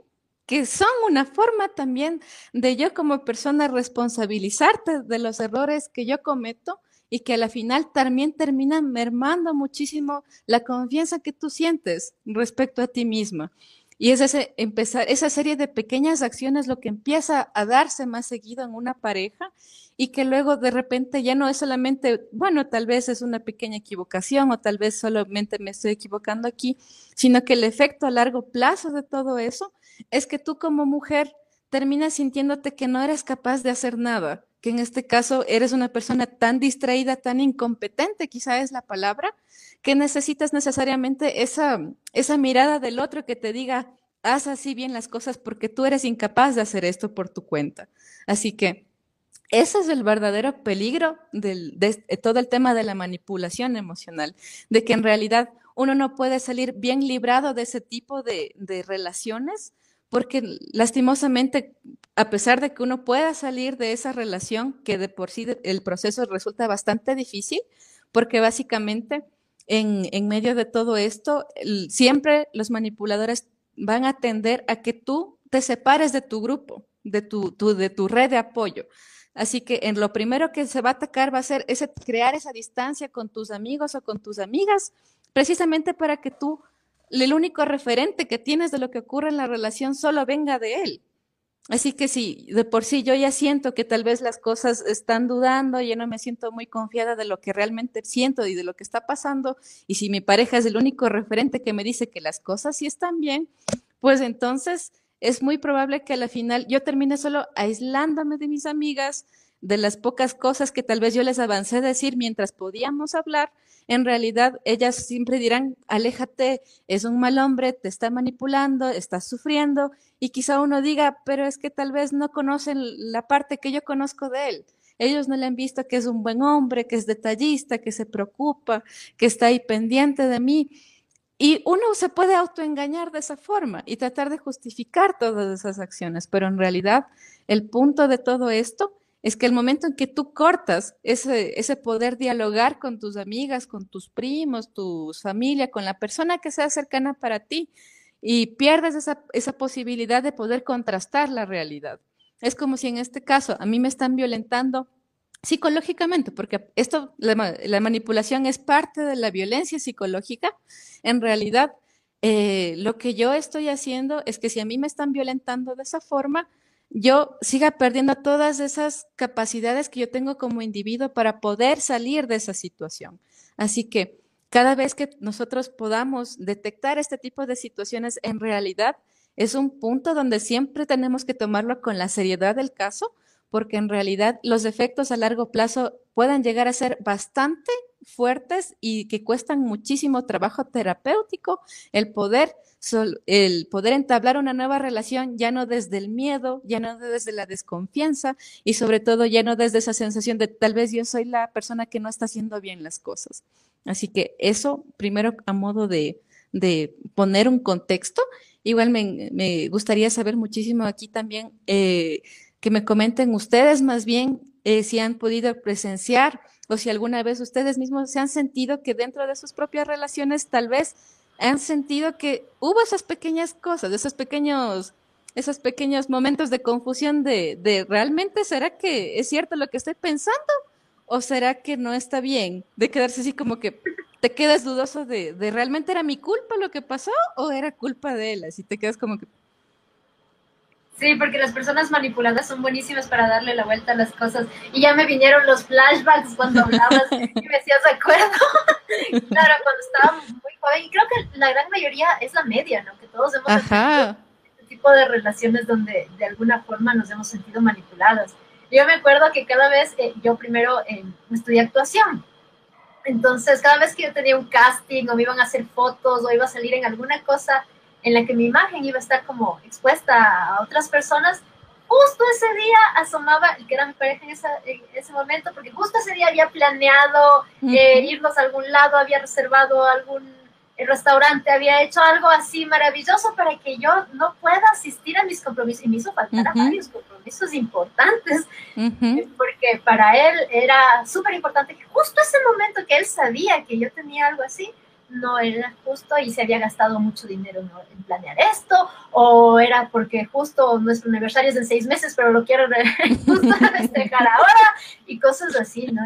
que son una forma también de yo como persona responsabilizarte de los errores que yo cometo y que a la final también terminan mermando muchísimo la confianza que tú sientes respecto a ti misma. Y es empezar, esa serie de pequeñas acciones lo que empieza a darse más seguido en una pareja y que luego de repente ya no es solamente, bueno, tal vez es una pequeña equivocación o tal vez solamente me estoy equivocando aquí, sino que el efecto a largo plazo de todo eso es que tú como mujer terminas sintiéndote que no eres capaz de hacer nada, que en este caso eres una persona tan distraída, tan incompetente, quizá es la palabra, que necesitas necesariamente esa, esa mirada del otro que te diga, haz así bien las cosas porque tú eres incapaz de hacer esto por tu cuenta. Así que ese es el verdadero peligro del, de, todo el tema de la manipulación emocional, de que en realidad uno no puede salir bien librado de ese tipo de, relaciones, porque lastimosamente, a pesar de que uno pueda salir de esa relación, que de por sí el proceso resulta bastante difícil, porque básicamente en, medio de todo esto, siempre los manipuladores van a tender a que tú te separes de tu grupo, de tu, tu, de tu red de apoyo. Así que en lo primero que se va a atacar va a ser ese, crear esa distancia con tus amigos o con tus amigas, precisamente para que tú, el único referente que tienes de lo que ocurre en la relación solo venga de él. Así que si de por sí yo ya siento que tal vez las cosas están dudando, yo no me siento muy confiada de lo que realmente siento y de lo que está pasando, y si mi pareja es el único referente que me dice que las cosas sí están bien, pues entonces es muy probable que a la final yo termine solo aislándome de mis amigas, de las pocas cosas que tal vez yo les avancé a decir mientras podíamos hablar, en realidad ellas siempre dirán, aléjate, es un mal hombre, te está manipulando, estás sufriendo, y quizá uno diga, pero es que tal vez no conocen la parte que yo conozco de él. Ellos no le han visto que es un buen hombre, que es detallista, que se preocupa, que está ahí pendiente de mí. Y uno se puede autoengañar de esa forma y tratar de justificar todas esas acciones, pero en realidad el punto de todo esto es que el momento en que tú cortas ese, poder dialogar con tus amigas, con tus primos, tu familia, con la persona que sea cercana para ti, y pierdes esa, esa posibilidad de poder contrastar la realidad. Es como si en este caso a mí me están violentando psicológicamente, porque esto, la, manipulación es parte de la violencia psicológica. En realidad, eh, lo que yo estoy haciendo es que si a mí me están violentando de esa forma, yo siga perdiendo todas esas capacidades que yo tengo como individuo para poder salir de esa situación. Así que cada vez que nosotros podamos detectar este tipo de situaciones, en realidad es un punto donde siempre tenemos que tomarlo con la seriedad del caso, porque en realidad los efectos a largo plazo pueden llegar a ser bastante fuertes y que cuestan muchísimo trabajo terapéutico, el poder, el poder entablar una nueva relación ya no desde el miedo, ya no desde la desconfianza y sobre todo ya no desde esa sensación de tal vez yo soy la persona que no está haciendo bien las cosas. Así que eso, primero a modo de, de poner un contexto, igual me, me, gustaría saber muchísimo aquí también. Eh, que me comenten ustedes más bien eh, si han podido presenciar o si alguna vez ustedes mismos se han sentido que dentro de sus propias relaciones tal vez han sentido que hubo esas pequeñas cosas, esos pequeños, esos pequeños momentos de confusión de, de realmente será que es cierto lo que estoy pensando o será que no está bien, de quedarse así como que te quedas dudoso de, de realmente era mi culpa lo que pasó o era culpa de él, así te quedas como que Sí, porque las personas manipuladas son buenísimas para darle la vuelta a las cosas. Y ya me vinieron los flashbacks cuando hablabas y me hacías acuerdo. <laughs> claro, cuando estaba muy joven. Y creo que la gran mayoría es la media, ¿no? Que todos hemos tenido este tipo de relaciones donde de alguna forma nos hemos sentido manipuladas. Yo me acuerdo que cada vez, eh, yo primero eh, estudié actuación. Entonces, cada vez que yo tenía un casting o me iban a hacer fotos o iba a salir en alguna cosa, en la que mi imagen iba a estar como expuesta a otras personas, justo ese día asomaba el que era mi pareja en, ese momento, porque justo ese día había planeado eh, irnos a algún lado, había reservado algún eh, restaurante, había hecho algo así maravilloso para que yo no pueda asistir a mis compromisos. Y me hizo faltar a varios compromisos importantes, porque para él era súper importante que justo ese momento que él sabía que yo tenía algo así, no era justo y se había gastado mucho dinero en planear esto, o era porque justo nuestro aniversario es en seis meses, pero lo quiero justo <laughs> festejar ahora, y cosas así, ¿no?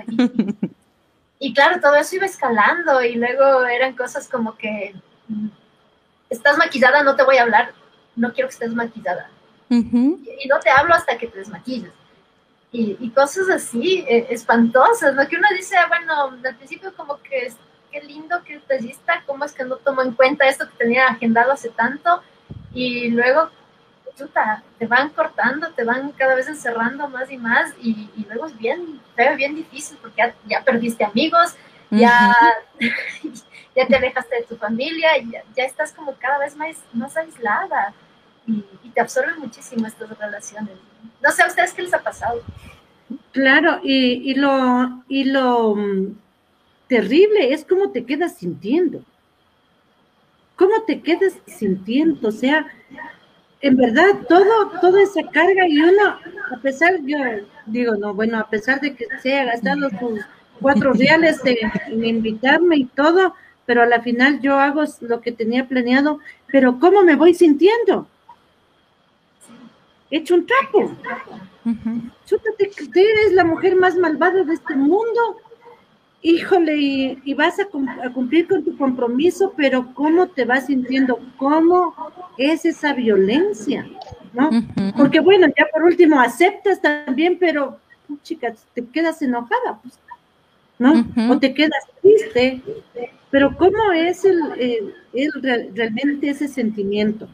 Y, claro, todo eso iba escalando, y luego eran cosas como que, mm, estás maquillada, no te voy a hablar, no quiero que estés maquillada. y, no te hablo hasta que te desmaquilles. Y, cosas así, eh, espantosas, ¿no? Que uno dice, bueno, al principio como que qué lindo que detallista, cómo es que no tomó en cuenta esto que tenía agendado hace tanto y luego chuta, te van cortando, te van cada vez encerrando más y más y, luego es bien feo, bien difícil porque ya, perdiste amigos, ya, <laughs> ya te alejaste de tu familia, ya, ya estás como cada vez más, más aislada y, te absorben muchísimo estas relaciones. No sé a ustedes qué les ha pasado. Claro, y, y lo, y lo mm, terrible es cómo te quedas sintiendo. ¿Cómo te quedas sintiendo? O sea, en verdad, todo, toda esa carga y uno, a pesar, yo digo, no, bueno, a pesar de que se haya gastado sus cuatro reales en, invitarme y todo, pero a la final yo hago lo que tenía planeado, pero ¿cómo me voy sintiendo? He hecho un trapo. Chútate, eres la mujer más malvada de este mundo. Híjole, y, vas a, cumplir con tu compromiso, pero ¿cómo te vas sintiendo? ¿Cómo es esa violencia? ¿No? Porque bueno, ya por último aceptas también, pero chicas, te quedas enojada, pues, ¿no? O te quedas triste, pero ¿cómo es el, realmente ese sentimiento?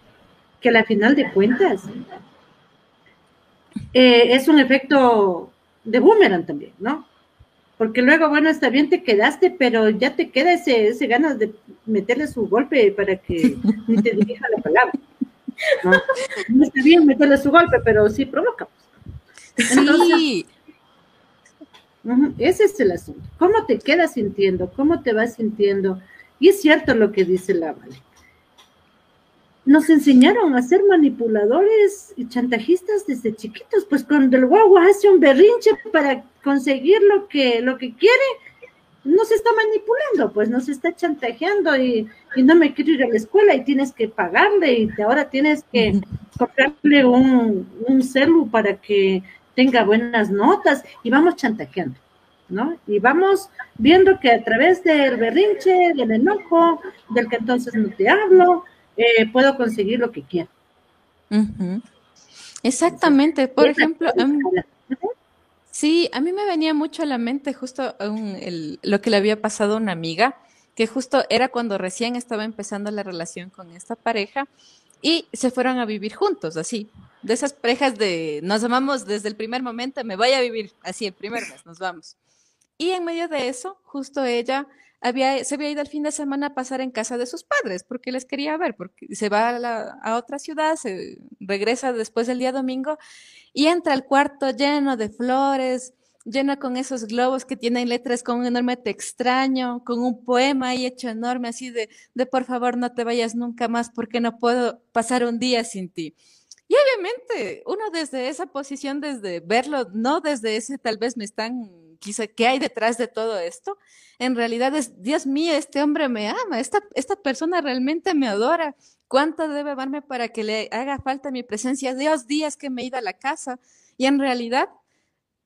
Que a la final de cuentas eh, es un efecto de boomerang también, ¿no? Porque luego, bueno, está bien, te quedaste, pero ya te queda ese, ese ganas de meterle su golpe para que <laughs> ni te dirija la palabra. ¿no? no está bien meterle su golpe, pero sí provoca. sí. Ese es el asunto. ¿Cómo te quedas sintiendo? ¿Cómo te vas sintiendo? Y es cierto lo que dice la Vale nos enseñaron a ser manipuladores y chantajistas desde chiquitos, pues cuando el guagua hace un berrinche para conseguir lo que, lo que quiere, no se está manipulando, pues nos está chantajeando y, no me quiero ir a la escuela y tienes que pagarle y ahora tienes que comprarle un, un celu para que tenga buenas notas y vamos chantajeando, ¿no? Y vamos viendo que a través del berrinche, del enojo, del que entonces no te hablo, eh, puedo conseguir lo que quiero. Exactamente. Por ejemplo, sí, a mí me venía mucho a la mente justo lo que le había pasado a una amiga, que justo era cuando recién estaba empezando la relación con esta pareja y se fueron a vivir juntos, así. De esas parejas de nos amamos desde el primer momento, me voy a vivir así el primer mes, nos vamos. Y en medio de eso, justo ella había, se había ido el fin de semana a pasar en casa de sus padres porque les quería ver, porque se va a, otra ciudad, se regresa después del día domingo y entra al cuarto lleno de flores, lleno con esos globos que tienen letras con un enorme te extraño, con un poema ahí hecho enorme, así de, de por favor no te vayas nunca más porque no puedo pasar un día sin ti. Y obviamente, uno desde esa posición, desde verlo, no desde ese tal vez me están quizá, ¿qué hay detrás de todo esto? En realidad es, Dios mío, este hombre me ama, esta, esta persona realmente me adora. ¿Cuánto debe amarme para que le haga falta mi presencia? Dios, días que me he ido a la casa. Y en realidad,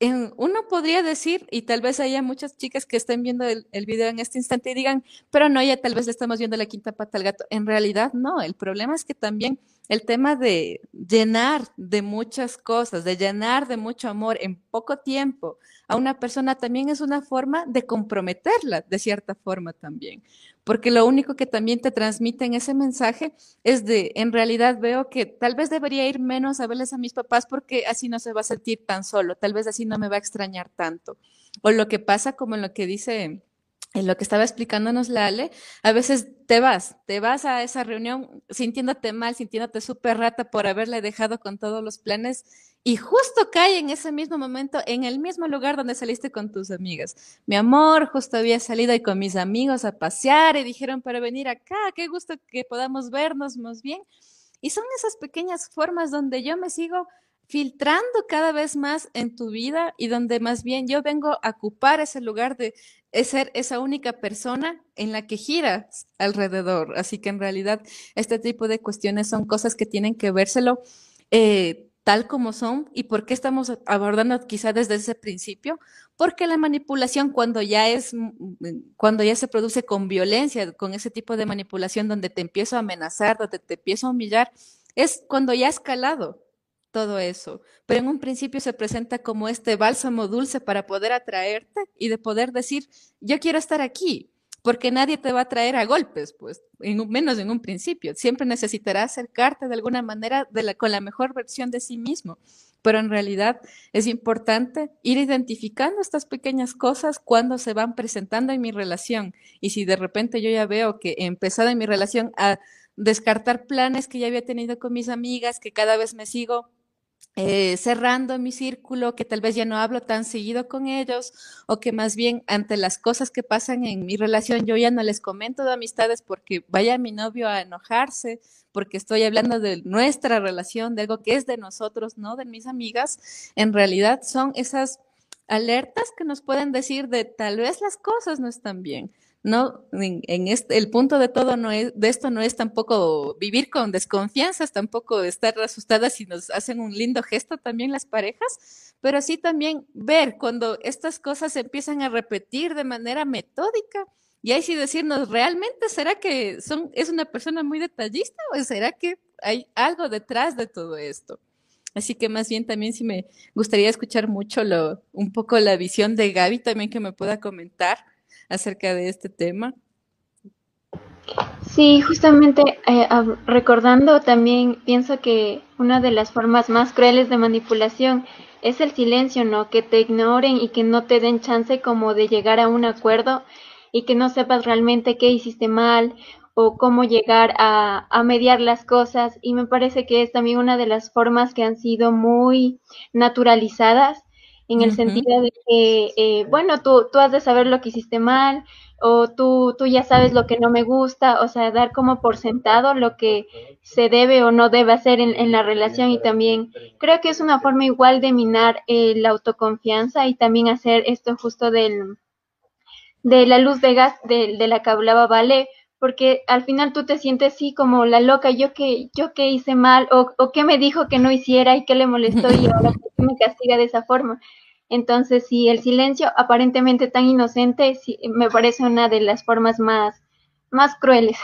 uno podría decir, y tal vez haya muchas chicas que estén viendo el, el, video en este instante y digan, pero no, ya tal vez le estamos viendo la quinta pata al gato. En realidad, no. El problema es que también el tema de llenar de muchas cosas, de llenar de mucho amor en poco tiempo a una persona también es una forma de comprometerla de cierta forma también. Porque lo único que también te transmiten ese mensaje es de, en realidad veo que tal vez debería ir menos a verles a mis papás porque así no se va a sentir tan solo, tal vez así no me va a extrañar tanto. O lo que pasa como lo que dice en lo que estaba explicándonos la Ale, a veces te vas, te vas a esa reunión sintiéndote mal, sintiéndote súper rata por haberle dejado con todos los planes y justo cae en ese mismo momento, en el mismo lugar donde saliste con tus amigas. Mi amor, justo había salido ahí con mis amigos a pasear y dijeron para venir acá, qué gusto que podamos vernos más bien. Y son esas pequeñas formas donde yo me sigo filtrando cada vez más en tu vida y donde más bien yo vengo a ocupar ese lugar de ser esa única persona en la que giras alrededor. Así que en realidad este tipo de cuestiones son cosas que tienen que vérselo eh, tal como son. ¿Y por qué estamos abordando quizá desde ese principio? Porque la manipulación cuando ya es, cuando ya se produce con violencia, con ese tipo de manipulación donde te empiezo a amenazar, donde te empiezo a humillar, es cuando ya ha escalado todo eso. Pero en un principio se presenta como este bálsamo dulce para poder atraerte y de poder decir, yo quiero estar aquí, porque nadie te va a traer a golpes, pues, en, menos en un principio. Siempre necesitará acercarte de alguna manera con la mejor versión de sí mismo. Pero en realidad es importante ir identificando estas pequeñas cosas cuando se van presentando en mi relación. Y si de repente yo ya veo que he empezado en mi relación a descartar planes que ya había tenido con mis amigas, que cada vez me sigo eh, cerrando mi círculo, que tal vez ya no hablo tan seguido con ellos, o que más bien ante las cosas que pasan en mi relación yo ya no les comento de amistades porque vaya mi novio a enojarse, porque estoy hablando de nuestra relación, de algo que es de nosotros, no de mis amigas, en realidad son esas alertas que nos pueden decir de tal vez las cosas no están bien no, en, este, el punto de todo no es, de esto no es tampoco vivir con desconfianzas, tampoco estar asustadas si nos hacen un lindo gesto también las parejas, pero sí también ver cuando estas cosas se empiezan a repetir de manera metódica. Y ahí sí decirnos, ¿realmente será que son, es una persona muy detallista o será que hay algo detrás de todo esto? Así que más bien también sí me gustaría escuchar mucho lo, un poco la visión de Gaby también que me pueda comentar acerca de este tema? Sí, justamente eh, recordando también pienso que una de las formas más crueles de manipulación es el silencio, ¿no? Que te ignoren y que no te den chance como de llegar a un acuerdo y que no sepas realmente qué hiciste mal o cómo llegar a, a mediar las cosas. Y me parece que es también una de las formas que han sido muy naturalizadas en el sentido de que, eh, bueno, tú, tú has de saber lo que hiciste mal o tú, tú ya sabes lo que no me gusta, o sea, dar como por sentado lo que se debe o no debe hacer en, en la relación y también creo que es una forma igual de minar eh, la autoconfianza y también hacer esto justo del, de la luz de gas de, de la que hablaba Vale, porque al final tú te sientes así como la loca, yo que, yo que hice mal, o, o qué me dijo que no hiciera y qué le molestó y <laughs> ahora me castiga de esa forma. Entonces, sí, el silencio aparentemente tan inocente, sí, me parece una de las formas más, más crueles.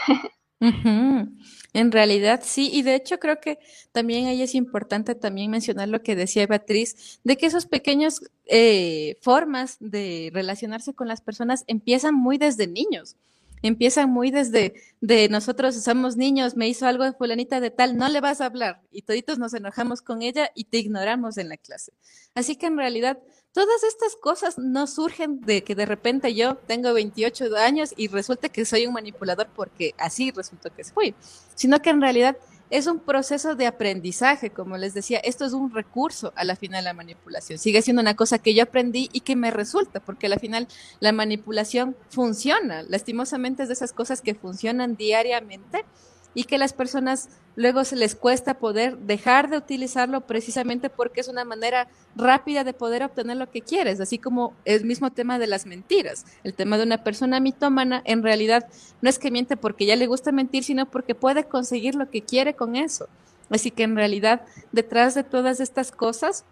<laughs> En realidad sí, y de hecho creo que también ahí es importante también mencionar lo que decía Beatriz, de que esos pequeños eh, formas de relacionarse con las personas empiezan muy desde niños empiezan muy desde de nosotros somos niños, me hizo algo de fulanita de tal, no le vas a hablar y toditos nos enojamos con ella y te ignoramos en la clase. Así que en realidad todas estas cosas no surgen de que de repente yo tengo 28 años y resulta que soy un manipulador porque así resultó que fui, sino que en realidad es un proceso de aprendizaje, como les decía, esto es un recurso a la final la manipulación. Sigue siendo una cosa que yo aprendí y que me resulta, porque a la final la manipulación funciona. Lastimosamente es de esas cosas que funcionan diariamente y que las personas luego se les cuesta poder dejar de utilizarlo precisamente porque es una manera rápida de poder obtener lo que quieres, así como el mismo tema de las mentiras. El tema de una persona mitómana en realidad no es que miente porque ya le gusta mentir, sino porque puede conseguir lo que quiere con eso. Así que en realidad detrás de todas estas cosas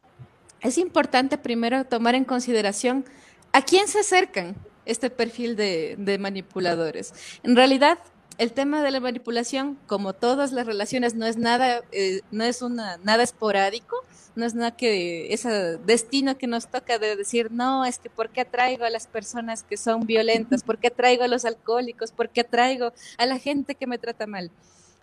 es importante primero tomar en consideración a quién se acercan este perfil de, de manipuladores. En realidad, el tema de la manipulación, como todas las relaciones, no es nada, eh, no es una, nada esporádico, no es nada que ese destino que nos toca de decir, no, es que ¿por qué atraigo a las personas que son violentas? ¿Por qué atraigo a los alcohólicos? ¿Por qué atraigo a la gente que me trata mal?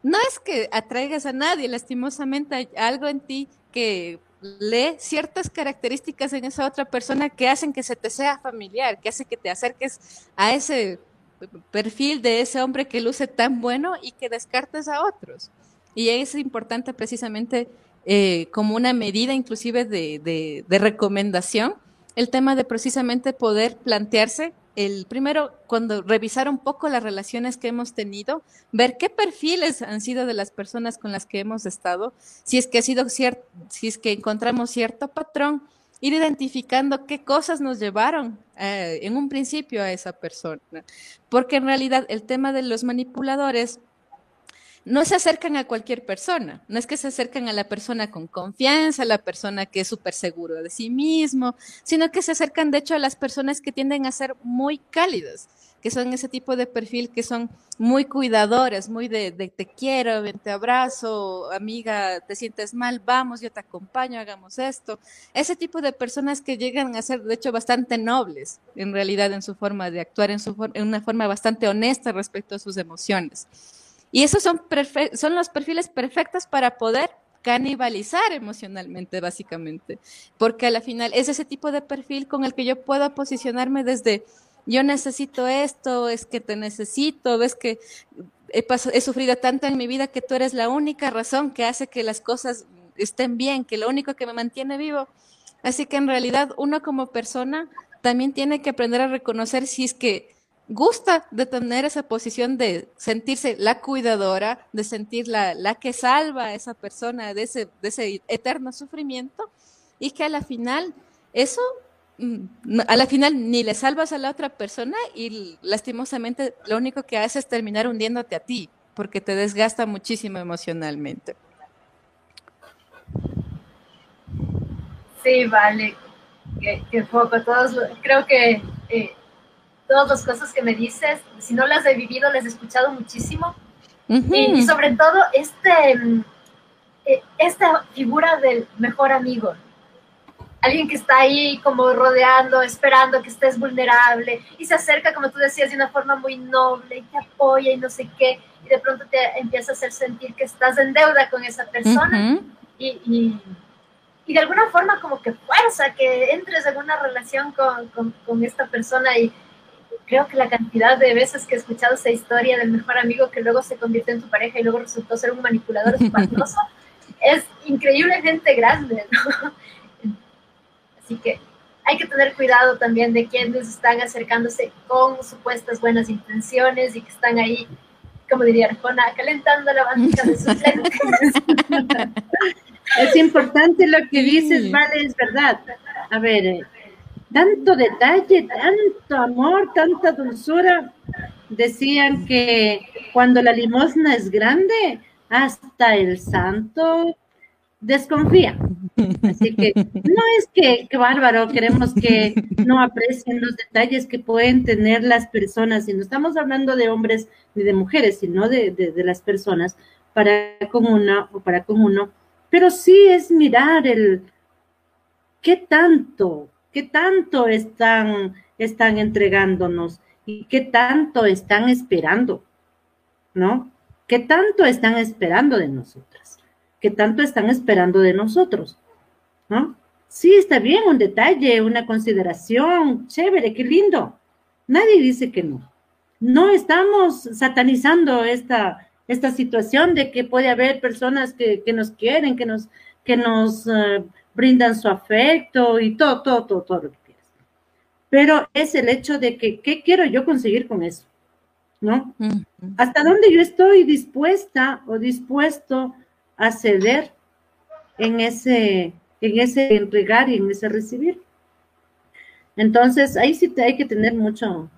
No es que atraigas a nadie, lastimosamente hay algo en ti que lee ciertas características en esa otra persona que hacen que se te sea familiar, que hace que te acerques a ese perfil de ese hombre que luce tan bueno y que descartes a otros. Y es importante precisamente eh, como una medida inclusive de, de, recomendación, el tema de precisamente poder plantearse el primero, cuando revisar un poco las relaciones que hemos tenido, ver qué perfiles han sido de las personas con las que hemos estado, si es que ha sido cierto, si es que encontramos cierto patrón, ir identificando qué cosas nos llevaron eh, en un principio a esa persona. Porque en realidad el tema de los manipuladores no se acercan a cualquier persona, no es que se acercan a la persona con confianza, a la persona que es súper seguro de sí mismo, sino que se acercan de hecho a las personas que tienden a ser muy cálidas, que son ese tipo de perfil que son muy cuidadores, muy de, te quiero, te abrazo, amiga, te sientes mal, vamos, yo te acompaño, hagamos esto. Ese tipo de personas que llegan a ser, de hecho, bastante nobles, en realidad, en su forma de actuar, en, su, en una forma bastante honesta respecto a sus emociones. Y esos son, son los perfiles perfectos para poder canibalizar emocionalmente, básicamente, porque a la final es ese tipo de perfil con el que yo puedo posicionarme desde yo necesito esto, es que te necesito, ves que he, sufrido tanto en mi vida que tú eres la única razón que hace que las cosas estén bien, que lo único que me mantiene vivo. Así que en realidad uno como persona también tiene que aprender a reconocer si es que gusta de tener esa posición de sentirse la cuidadora, de sentir la, la que salva a esa persona de ese, de ese eterno sufrimiento y que a la final eso, a la final ni le salvas a la otra persona y lastimosamente lo único que hace es terminar hundiéndote a ti porque te desgasta muchísimo emocionalmente. Sí, vale. Qué, poco. Todos, creo que eh, todas las cosas que me dices, si no las he vivido, las he escuchado muchísimo. y, sobre todo, este, mm, eh, esta figura del mejor amigo. Alguien que está ahí como rodeando, esperando que estés vulnerable y se acerca, como tú decías, de una forma muy noble y te apoya y no sé qué. Y de pronto te empieza a hacer sentir que estás en deuda con esa persona. y, y, de alguna forma como que fuerza que entres en una relación con, con, con esta persona y, creo que la cantidad de veces que he escuchado esa historia del mejor amigo que luego se convirtió en tu pareja y luego resultó ser un manipulador <laughs> espantoso, es increíblemente grande, ¿no? Así que hay que tener cuidado también de quienes están acercándose con supuestas buenas intenciones y que están ahí, como diría Arjona, calentando la bandeja de sus lentes. <laughs> Es importante lo que dices, vale, es verdad. A ver, eh, tanto detalle, tanto amor, tanta dulzura. Decían que cuando la limosna es grande, hasta el santo desconfía. Así que no es que, bárbaro, queremos que no aprecien los detalles que pueden tener las personas, y no estamos hablando de hombres ni de mujeres, sino de, de las personas para con una o para con uno. Pero sí es mirar el qué tanto, qué tanto están, están entregándonos y qué tanto están esperando, ¿no? ¿Qué tanto están esperando de nosotras? ¿Qué tanto están esperando de nosotros? ¿No? Sí, está bien, un detalle, una consideración, chévere, qué lindo. Nadie dice que no. No estamos satanizando esta, esta situación de que puede haber personas que, nos quieren, que nos, que nos eh, brindan su afecto y todo, todo, todo, todo lo que quieras. Pero es el hecho de que, ¿qué quiero yo conseguir con eso? ¿No? ¿Hasta dónde yo estoy dispuesta o dispuesto a ceder en ese, en ese entregar y en ese recibir? Entonces, ahí sí te hay que tener mucho,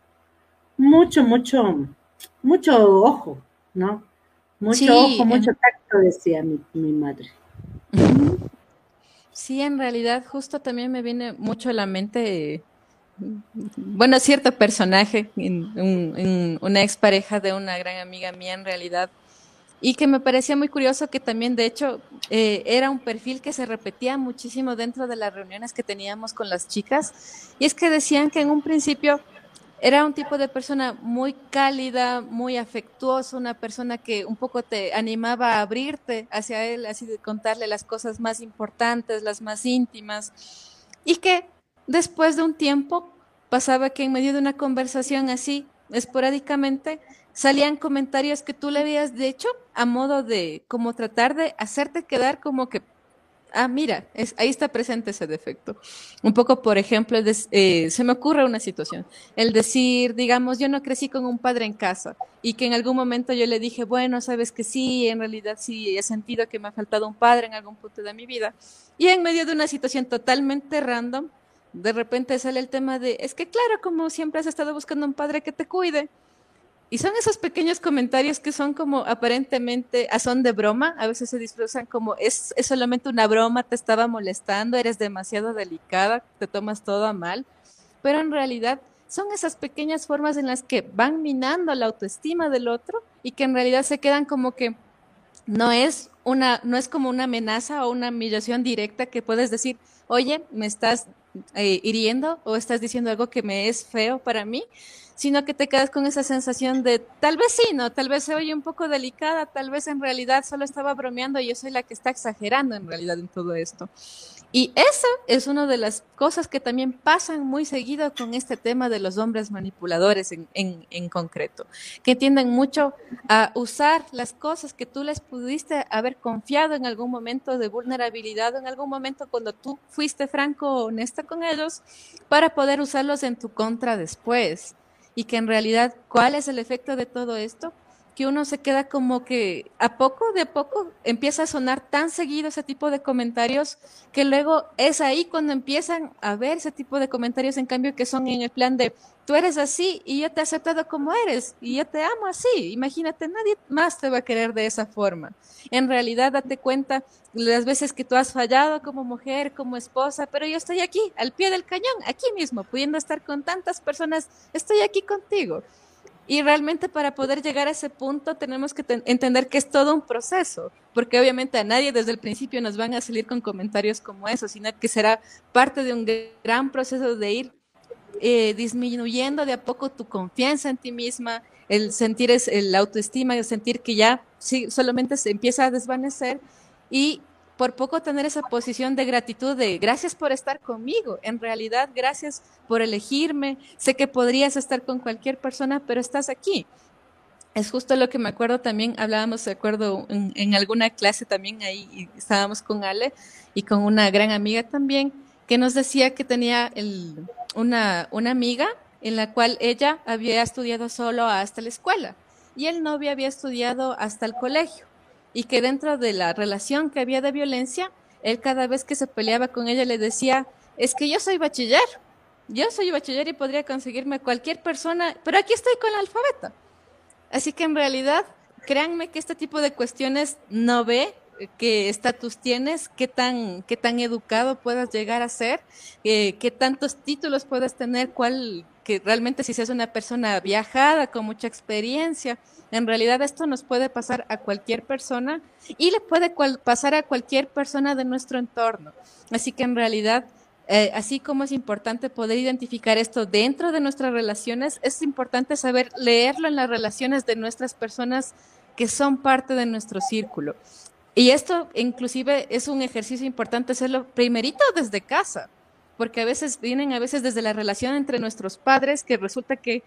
mucho, mucho, mucho ojo, ¿no? Mucho ojo, mucho tacto, decía mi, mi madre. Sí, en realidad justo también me viene mucho a la mente, bueno, cierto personaje, en, una expareja de una gran amiga mía en realidad, y que me parecía muy curioso que también, de hecho, eh, era un perfil que se repetía muchísimo dentro de las reuniones que teníamos con las chicas, y es que decían que en un principio era un tipo de persona muy cálida, muy afectuosa, una persona que un poco te animaba a abrirte hacia él, así de contarle las cosas más importantes, las más íntimas, y que después de un tiempo pasaba que en medio de una conversación así, esporádicamente, salían comentarios que tú le habías dicho a modo de como tratar de hacerte quedar como que ah, mira, es, ahí está presente ese defecto. Un poco, por ejemplo, eh, se me ocurre una situación, el decir, digamos, yo no crecí con un padre en casa y que en algún momento yo le dije, bueno, sabes que sí, en realidad sí, he sentido que me ha faltado un padre en algún punto de mi vida. Y en medio de una situación totalmente random, de repente sale el tema de, es que claro, como siempre has estado buscando un padre que te cuide. Y son esos pequeños comentarios que son como aparentemente a son de broma, a veces se disfrazan como es, es solamente una broma, te estaba molestando, eres demasiado delicada, te tomas todo a mal, pero en realidad son esas pequeñas formas en las que van minando la autoestima del otro y que en realidad se quedan como que no es una, no es como una amenaza o una humillación directa que puedes decir, oye, me estás eh, hiriendo o estás diciendo algo que me es feo para mí, sino que te quedas con esa sensación de tal vez sí, ¿no? Tal vez se oye un poco delicada, tal vez en realidad solo estaba bromeando y yo soy la que está exagerando en realidad en todo esto. Y esa es una de las cosas que también pasan muy seguido con este tema de los hombres manipuladores en, en, concreto, que tienden mucho a usar las cosas que tú les pudiste haber confiado en algún momento de vulnerabilidad, en algún momento cuando tú fuiste franco o honesta con ellos, para poder usarlos en tu contra después. Y que en realidad, ¿cuál es el efecto de todo esto? Que uno se queda como que a poco de poco empieza a sonar tan seguido ese tipo de comentarios que luego es ahí cuando empiezan a ver ese tipo de comentarios en cambio que son en el plan de tú eres así y yo te he aceptado como eres y yo te amo así. Imagínate, nadie más te va a querer de esa forma. En realidad, date cuenta las veces que tú has fallado como mujer, como esposa, pero yo estoy aquí, al pie del cañón, aquí mismo, pudiendo estar con tantas personas, estoy aquí contigo. Y realmente para poder llegar a ese punto tenemos que entender que es todo un proceso, porque obviamente a nadie desde el principio nos van a salir con comentarios como eso, sino que será parte de un gran proceso de ir eh, disminuyendo de a poco tu confianza en ti misma, el sentir es el autoestima, el sentir que ya sí, solamente se empieza a desvanecer y por poco tener esa posición de gratitud de gracias por estar conmigo, en realidad gracias por elegirme, sé que podrías estar con cualquier persona, pero estás aquí. Es justo lo que me acuerdo también, hablábamos, de acuerdo, en, alguna clase también ahí estábamos con Ale y con una gran amiga también, que nos decía que tenía una, una amiga en la cual ella había estudiado solo hasta la escuela y el novio había estudiado hasta el colegio y que dentro de la relación que había de violencia, él cada vez que se peleaba con ella le decía, es que yo soy bachiller, yo soy bachiller y podría conseguirme cualquier persona, pero aquí estoy con la alfabeto. Así que en realidad, créanme que este tipo de cuestiones no ve qué estatus tienes, qué tan, qué tan educado puedas llegar a ser, eh, qué tantos títulos puedes tener, cuál, que realmente si seas una persona viajada, con mucha experiencia, en realidad esto nos puede pasar a cualquier persona y le puede pasar a cualquier persona de nuestro entorno. Así que en realidad, eh, así como es importante poder identificar esto dentro de nuestras relaciones, es importante saber leerlo en las relaciones de nuestras personas que son parte de nuestro círculo. Y esto inclusive es un ejercicio importante hacerlo primerito desde casa, porque a veces vienen a veces desde la relación entre nuestros padres que resulta que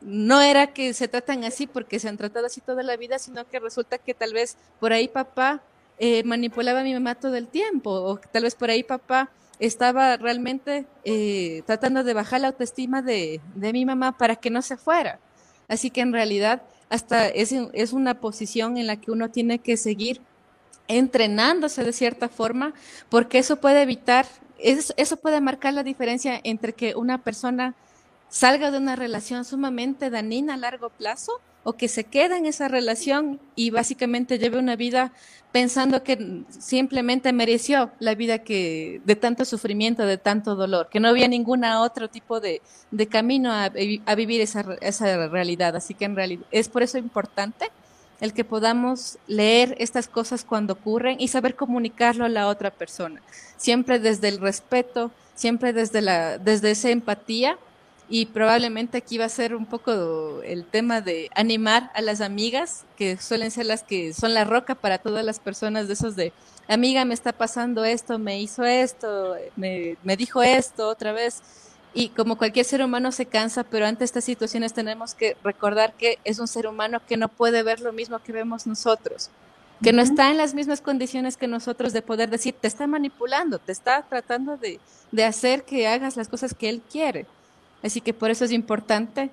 no era que se tratan así porque se han tratado así toda la vida, sino que resulta que tal vez por ahí papá eh, manipulaba a mi mamá todo el tiempo, o tal vez por ahí papá estaba realmente eh, tratando de bajar la autoestima de, de, mi mamá para que no se fuera. Así que en realidad hasta es, es una posición en la que uno tiene que seguir entrenándose de cierta forma, porque eso puede evitar, eso puede marcar la diferencia entre que una persona salga de una relación sumamente dañina a largo plazo o que se quede en esa relación y básicamente lleve una vida pensando que simplemente mereció la vida que de tanto sufrimiento, de tanto dolor, que no había ningún otro tipo de, de camino a, a vivir esa, esa, realidad. Así que en realidad es por eso importante el que podamos leer estas cosas cuando ocurren y saber comunicarlo a la otra persona, siempre desde el respeto, siempre desde la desde esa empatía y probablemente aquí va a ser un poco el tema de animar a las amigas, que suelen ser las que son la roca para todas las personas de esos de, amiga, me está pasando esto, me hizo esto, me, me dijo esto otra vez. Y como cualquier ser humano se cansa, pero ante estas situaciones tenemos que recordar que es un ser humano que no puede ver lo mismo que vemos nosotros, que no está en las mismas condiciones que nosotros de poder decir, te está manipulando, te está tratando de, de hacer que hagas las cosas que él quiere. Así que por eso es importante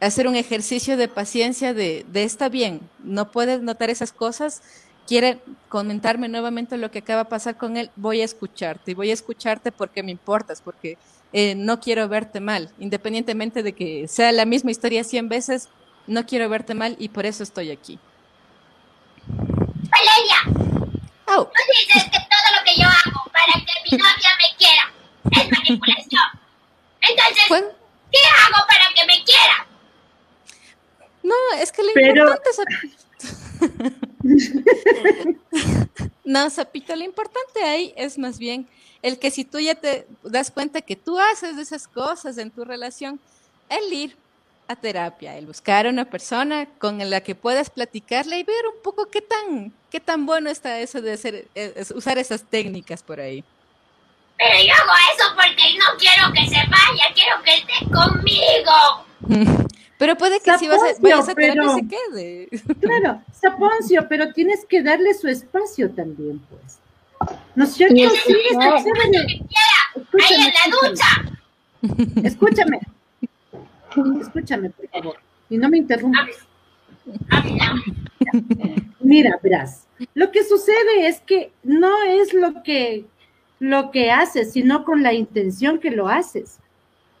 hacer un ejercicio de paciencia de, de está bien, no puedes notar esas cosas, quiere comentarme nuevamente lo que acaba de pasar con él, voy a escucharte y voy a escucharte porque me importas, porque eh, no quiero verte mal, independientemente de que sea la misma historia cien veces, no quiero verte mal y por eso estoy aquí. Valeria, oh. tú dices que todo lo que yo hago para que mi novia me quiera es manipulación. Entonces, ¿Qué hago para que me quiera? No, es que lo importante es... <laughs> no, Zapito, lo importante ahí es más bien el que si tú ya te das cuenta que tú haces esas cosas en tu relación, el ir a terapia, el buscar a una persona con la que puedas platicarle y ver un poco qué tan, qué tan bueno está eso de hacer, usar esas técnicas por ahí. Pero yo hago eso porque no quiero que se vaya, quiero que esté conmigo. <laughs> Pero puede que si vas a, vayas a terapia se quede. <laughs> Claro, Saponcio, pero tienes que darle su espacio también, pues. ¿No es cierto? Sí, está chévere. Ahí en la ducha. Escúchame. Escúchame, por favor. Y no me interrumpas. Mira, verás. Lo que sucede es que no es lo que lo que haces, sino con la intención que lo haces,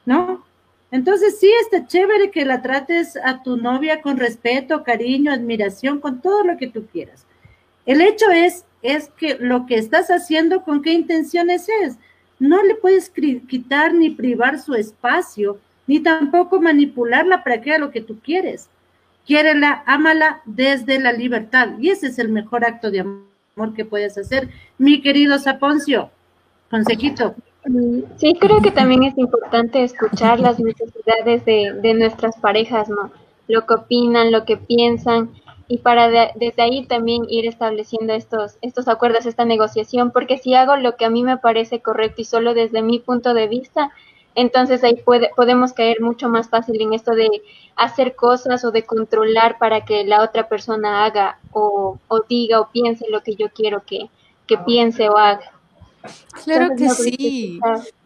¿no? Entonces sí está chévere que la trates a tu novia con respeto, cariño, admiración, con todo lo que tú quieras. El hecho es, es que lo que estás haciendo, con qué intenciones es. No le puedes quitar ni privar su espacio, ni tampoco manipularla para que haga lo que tú quieres. Quiérela, ámala desde la libertad. Y ese es el mejor acto de amor que puedes hacer, mi querido Saponcio. Consejito. Sí, creo que también es importante escuchar las necesidades de, de nuestras parejas, ¿no? Lo que opinan, lo que piensan, y para desde ahí también ir estableciendo estos, estos acuerdos, esta negociación, porque si hago lo que a mí me parece correcto y solo desde mi punto de vista, entonces ahí puede, podemos caer mucho más fácil en esto de hacer cosas o de controlar para que la otra persona haga o, o diga o piense lo que yo quiero que, que piense o haga. Claro que sí.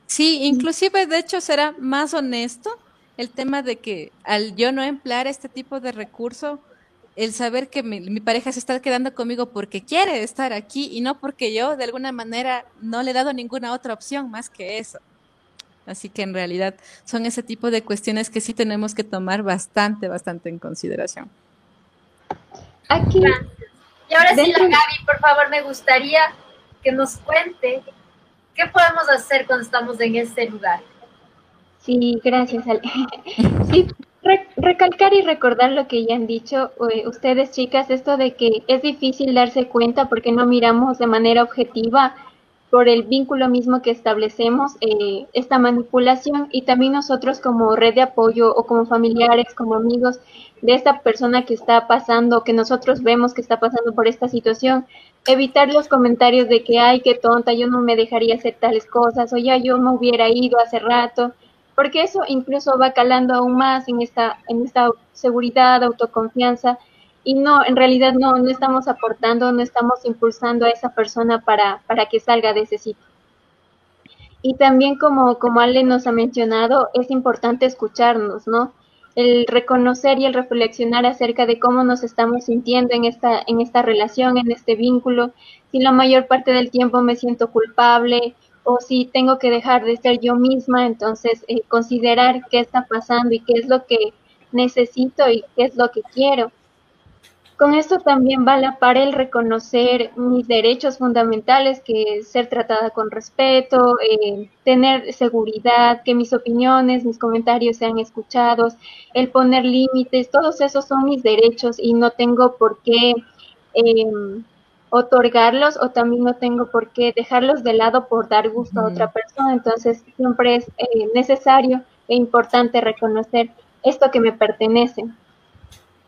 Sí, inclusive de hecho será más honesto el tema de que al yo no emplear este tipo de recurso, el saber que mi, pareja se está quedando conmigo porque quiere estar aquí y no porque yo de alguna manera no le he dado ninguna otra opción más que eso. Así que en realidad son ese tipo de cuestiones que sí tenemos que tomar bastante, bastante en consideración. Aquí. Y ahora sí, la Gaby, por favor, me gustaría que nos cuente qué podemos hacer cuando estamos en este lugar. Sí, gracias. <laughs> Sí, recalcar y recordar lo que ya han dicho eh, ustedes, chicas, esto de que es difícil darse cuenta porque no miramos de manera objetiva por el vínculo mismo que establecemos eh, esta manipulación y también nosotros como red de apoyo o como familiares, como amigos de esta persona que está pasando, que nosotros vemos que está pasando por esta situación, evitar los comentarios de que, ay, qué tonta, yo no me dejaría hacer tales cosas, o ya yo me hubiera ido hace rato, porque eso incluso va calando aún más en esta, en esta seguridad, autoconfianza, y no, en realidad no, no estamos aportando, no estamos impulsando a esa persona para, para que salga de ese sitio. Y también como, como Ale nos ha mencionado, es importante escucharnos, ¿no? El reconocer y el reflexionar acerca de cómo nos estamos sintiendo en esta, en esta relación, en este vínculo, si la mayor parte del tiempo me siento culpable o si tengo que dejar de ser yo misma, entonces eh, considerar qué está pasando y qué es lo que necesito y qué es lo que quiero. Con esto también va a la par el reconocer mis derechos fundamentales, que es ser tratada con respeto, eh, tener seguridad, que mis opiniones, mis comentarios sean escuchados, el poner límites, todos esos son mis derechos y no tengo por qué em, otorgarlos o también no tengo por qué dejarlos de lado por dar gusto a otra persona. Entonces siempre es eh, necesario e importante reconocer esto que me pertenece.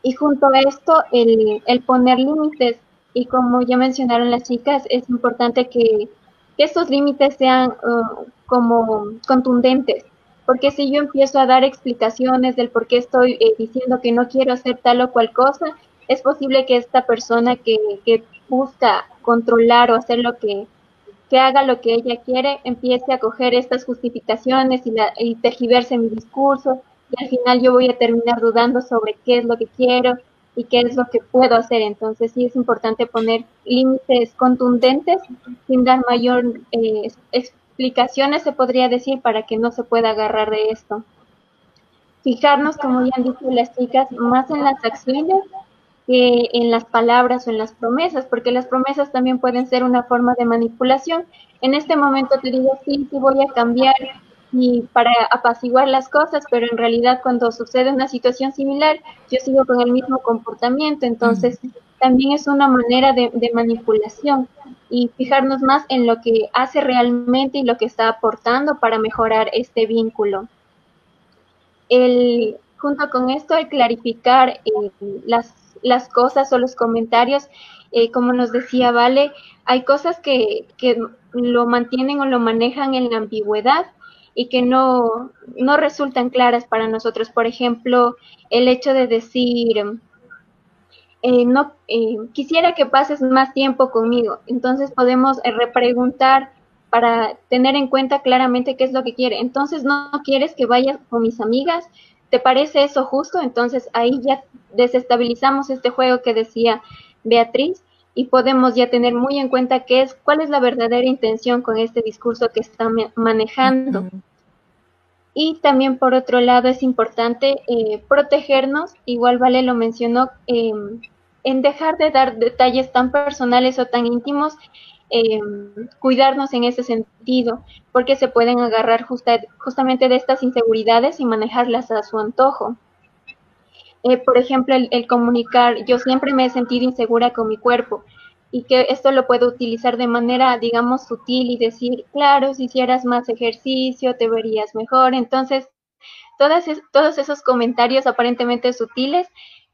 Y junto a esto, el, el poner límites, y como ya mencionaron las chicas, es importante que, estos límites sean uh, como contundentes, porque si yo empiezo a dar explicaciones del por qué estoy eh, diciendo que no quiero hacer tal o cual cosa, es posible que esta persona que, que busca controlar o hacer lo que, que haga lo que ella quiere, empiece a coger estas justificaciones y, la, y tergiverse mi discurso y al final yo voy a terminar dudando sobre qué es lo que quiero y qué es lo que puedo hacer. Entonces sí es importante poner límites contundentes sin dar mayor eh, explicaciones, se podría decir, para que no se pueda agarrar de esto. Fijarnos, como ya han dicho las chicas, más en las acciones que en las palabras o en las promesas, porque las promesas también pueden ser una forma de manipulación. En este momento te digo, sí, sí voy a cambiar, y para apaciguar las cosas, pero en realidad cuando sucede una situación similar, yo sigo con el mismo comportamiento, entonces también es una manera de, manipulación y fijarnos más en lo que hace realmente y lo que está aportando para mejorar este vínculo. El, junto con esto, el clarificar eh, las, las cosas o los comentarios, eh, como nos decía Vale, hay cosas que, que lo mantienen o lo manejan en la ambigüedad y que no, no resultan claras para nosotros. Por ejemplo, el hecho de decir, eh, no eh, quisiera que pases más tiempo conmigo. Entonces podemos eh, repreguntar para tener en cuenta claramente qué es lo que quiere. Entonces no, quieres que vayas con mis amigas. ¿Te parece eso justo? Entonces ahí ya desestabilizamos este juego que decía Beatriz y podemos ya tener muy en cuenta qué es, cuál es la verdadera intención con este discurso que está manejando. Y también por otro lado es importante eh, protegernos, igual Vale lo mencionó, em, en dejar de dar detalles tan personales o tan íntimos, em, cuidarnos en ese sentido, porque se pueden agarrar justamente de estas inseguridades y manejarlas a su antojo. Eh, por ejemplo, el, comunicar, yo siempre me he sentido insegura con mi cuerpo y que esto lo puedo utilizar de manera, digamos, sutil y decir, claro, si hicieras más ejercicio te verías mejor. Entonces, todas todos esos comentarios aparentemente sutiles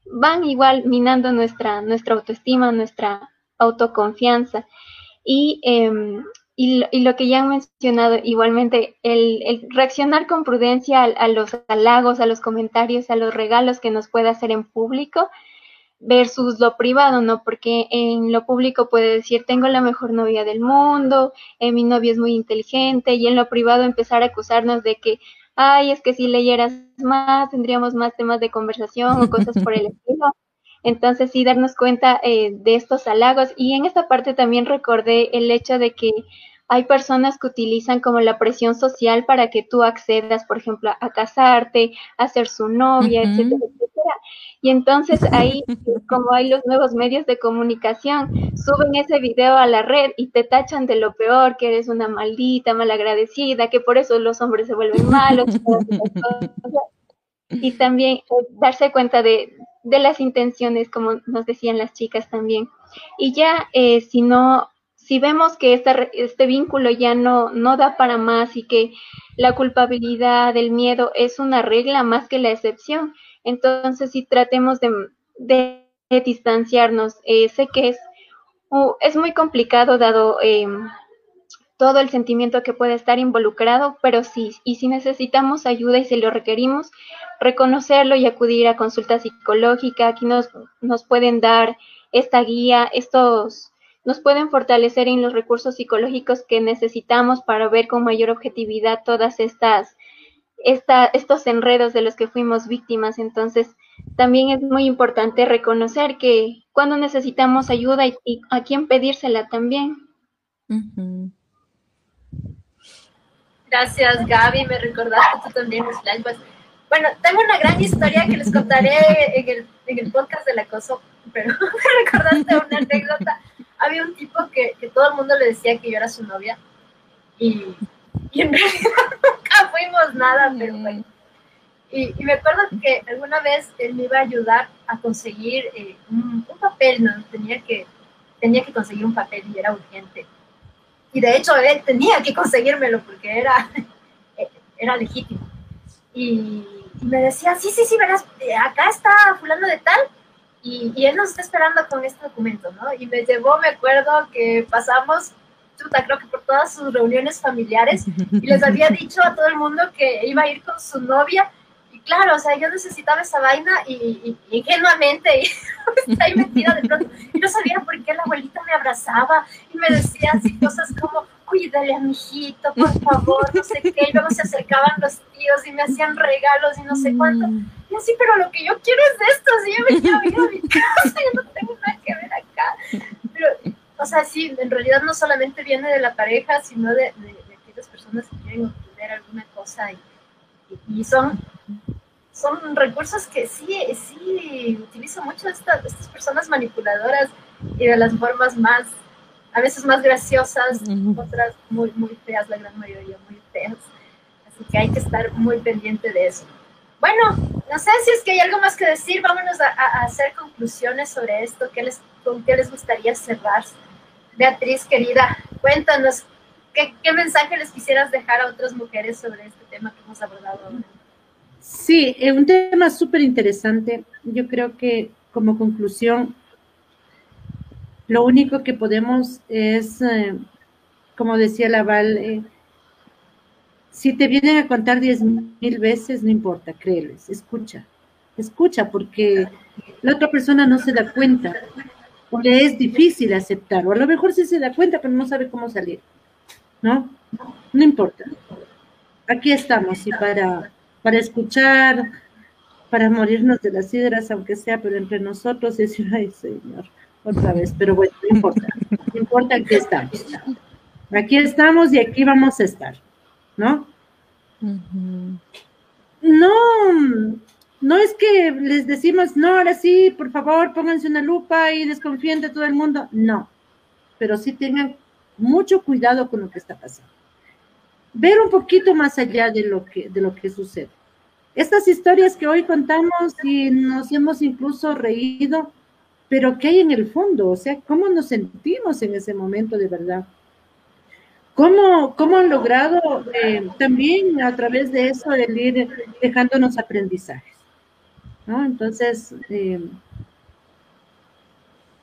van igual minando nuestra, nuestra autoestima, nuestra autoconfianza. Y em, y, lo que ya han mencionado igualmente, el, reaccionar con prudencia a, los halagos, a los comentarios, a los regalos que nos puede hacer en público versus lo privado, ¿no? Porque en lo público puede decir, tengo la mejor novia del mundo, eh, mi novio es muy inteligente, y en lo privado empezar a acusarnos de que, ay, es que si leyeras más, tendríamos más temas de conversación o cosas por el <laughs> estilo. Entonces sí, darnos cuenta eh, de estos halagos. Y en esta parte también recordé el hecho de que hay personas que utilizan como la presión social para que tú accedas, por ejemplo, a casarte, a ser su novia, etcétera, etcétera. Y entonces ahí, como hay los nuevos medios de comunicación, suben ese video a la red y te tachan de lo peor, que eres una maldita, malagradecida, que por eso los hombres se vuelven malos. y también eh, darse cuenta de, de las intenciones, como nos decían las chicas también. Y ya, eh, si no, si vemos que este vínculo ya no, no da para más y que la culpabilidad, el miedo es una regla más que la excepción, entonces sí tratemos de, de, distanciarnos. Eh, sé que es, es muy complicado dado em, todo el sentimiento que puede estar involucrado, pero sí, y si necesitamos ayuda y si lo requerimos, reconocerlo y acudir a consulta psicológica. Aquí nos, nos pueden dar esta guía, estos nos pueden fortalecer en los recursos psicológicos que necesitamos para ver con mayor objetividad todas estas esta, estos enredos de los que fuimos víctimas. Entonces, también es muy importante reconocer que cuando necesitamos ayuda y, a quién pedírsela también. Gracias, Gaby. Me recordaste tú también los flashbacks. Bueno, tengo una gran historia que les contaré en el, en el podcast del acoso, pero <laughs> me recordaste una anécdota. Había un tipo que, que, todo el mundo le decía que yo era su novia y, y en <laughs> realidad nunca fuimos nada, pero bueno. Y, y, me acuerdo que alguna vez él me iba a ayudar a conseguir eh, un, un, papel, ¿no? Tenía que, tenía que conseguir un papel y era urgente. Y de hecho él tenía que conseguírmelo porque era, <laughs> era legítimo. Y, me decía, sí, sí, sí, verás, eh, acá está fulano de tal, y, él nos está esperando con este documento, ¿no? Y me llevó, me acuerdo que pasamos, creo que por todas sus reuniones familiares, y les había dicho a todo el mundo que iba a ir con su novia, claro, o sea, yo necesitaba esa vaina, y, y ingenuamente, y <laughs> ahí metida de pronto, y no sabía por qué la abuelita me abrazaba, y me decía así cosas como, cuídale a mi hijito, por favor, no sé qué, y luego se acercaban los tíos y me hacían regalos y no sé cuánto. Y así, pero lo que yo quiero es esto, así yo me quiero ir a mi casa, yo no tengo nada que ver acá. Pero, o sea, sí, en realidad no solamente viene de la pareja, sino de, de, aquellas personas que quieren obtener alguna cosa y, y, son son recursos que sí, sí utilizo mucho estas, estas personas manipuladoras y de las formas más a veces más graciosas, otras muy, muy feas, la gran mayoría muy feas. Así que hay que estar muy pendiente de eso. Bueno, no sé si es que hay algo más que decir, vámonos a, hacer conclusiones sobre esto, ¿Qué les, ¿con qué les gustaría cerrar? Beatriz, querida, cuéntanos, ¿qué, ¿qué, mensaje les quisieras dejar a otras mujeres sobre este tema que hemos abordado Sí, es un tema súper interesante. Yo creo que como conclusión, lo único que podemos es, eh, como decía Laval, eh, si te vienen a contar diez mil veces, no importa, créeles, escucha, escucha, porque la otra persona no se da cuenta, o le es difícil aceptar, o a lo mejor sí se da cuenta, pero no sabe cómo salir, ¿no? No importa. Aquí estamos, y para, para escuchar, para morirnos de las hidras, aunque sea, pero entre nosotros, decir, ay, Señor, otra vez, pero bueno, no importa, no importa, aquí estamos. Aquí estamos y aquí vamos a estar. ¿no? No, no es que les decimos, no, ahora sí, por favor, pónganse una lupa y desconfíen de todo el mundo. No, pero sí tengan mucho cuidado con lo que está pasando. Ver un poquito más allá de lo que, de lo que sucede. Estas historias que hoy contamos y nos hemos incluso reído, pero ¿qué hay en el fondo? O sea, ¿cómo nos sentimos en ese momento de verdad? ¿Cómo, cómo han logrado eh, también a través de eso el ir dejándonos aprendizajes? Entonces, eh,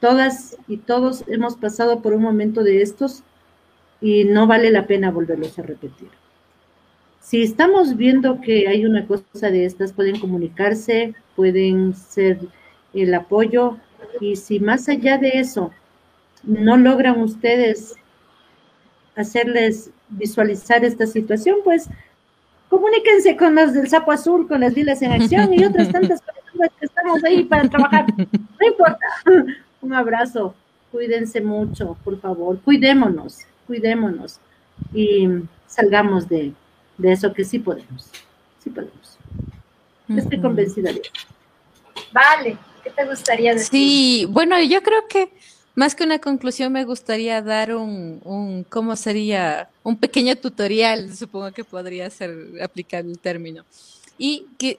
todas y todos hemos pasado por un momento de estos y no vale la pena volverlos a repetir. Si estamos viendo que hay una cosa de estas, pueden comunicarse, pueden ser el apoyo y si más allá de eso no logran ustedes hacerles visualizar esta situación, pues comuníquense con los del sapo azul, con las lilas en acción y otras tantas <laughs> personas que estamos ahí para trabajar. No importa. <laughs> Un abrazo. Cuídense mucho, por favor. Cuidémonos, cuidémonos y salgamos de, eso que sí podemos. Sí podemos. Estoy convencida de eso. Vale, ¿qué te gustaría decir? Sí, bueno, yo creo que más que una conclusión, me gustaría dar un, un, ¿cómo sería? Un pequeño tutorial, supongo que podría ser aplicable el término. Y que,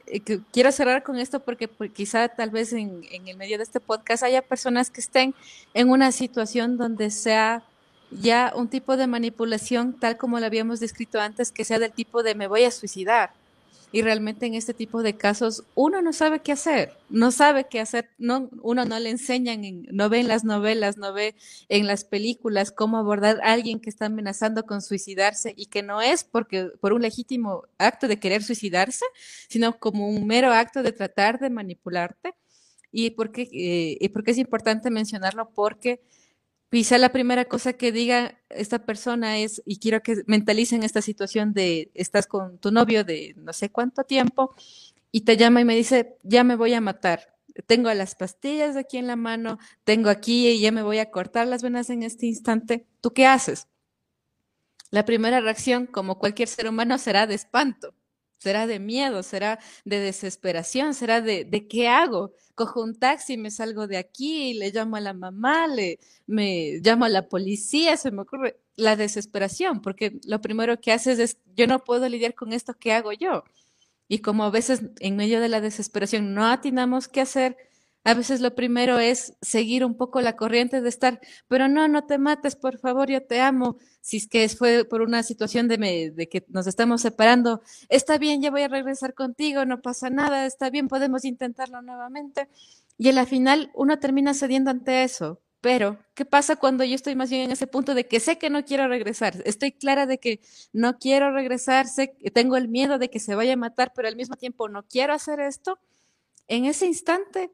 quiero cerrar con esto porque, quizá tal vez en, en, el medio de este podcast haya personas que estén en una situación donde sea ya un tipo de manipulación, tal como lo habíamos descrito antes, que sea del tipo de me voy a suicidar y realmente en este tipo de casos uno no sabe qué hacer, no sabe qué hacer, no, uno no le enseñan, no ve en las novelas, no ve en las películas cómo abordar a alguien que está amenazando con suicidarse y que no es porque por un legítimo acto de querer suicidarse, sino como un mero acto de tratar de manipularte. ¿Y por qué, eh, es importante mencionarlo? Porque Quizá la primera cosa que diga esta persona es, y quiero que mentalicen esta situación de, estás con tu novio de no sé cuánto tiempo y te llama y me dice, ya me voy a matar. Tengo las pastillas aquí en la mano, tengo aquí y ya me voy a cortar las venas en este instante. ¿Tú qué haces? La primera reacción, como cualquier ser humano, será de espanto será de miedo, será de desesperación, será de, de qué hago. Cojo un taxi, me salgo de aquí, le llamo a la mamá, le me llamo a la policía, se me ocurre la desesperación, porque lo primero que haces es, yo no puedo lidiar con esto, ¿qué hago yo? Y como a veces en medio de la desesperación no atinamos qué hacer, a veces lo primero es seguir un poco la corriente de estar, pero no, no te mates, por favor, yo te amo. Si es que fue por una situación de, que nos estamos separando, está bien, ya voy a regresar contigo, no pasa nada, está bien, podemos intentarlo nuevamente. Y en la final uno termina cediendo ante eso. Pero, ¿qué pasa cuando yo estoy más bien en ese punto de que sé que no quiero regresar? Estoy clara de que no quiero regresar, sé tengo el miedo de que se vaya a matar, pero al mismo tiempo no quiero hacer esto. En ese instante,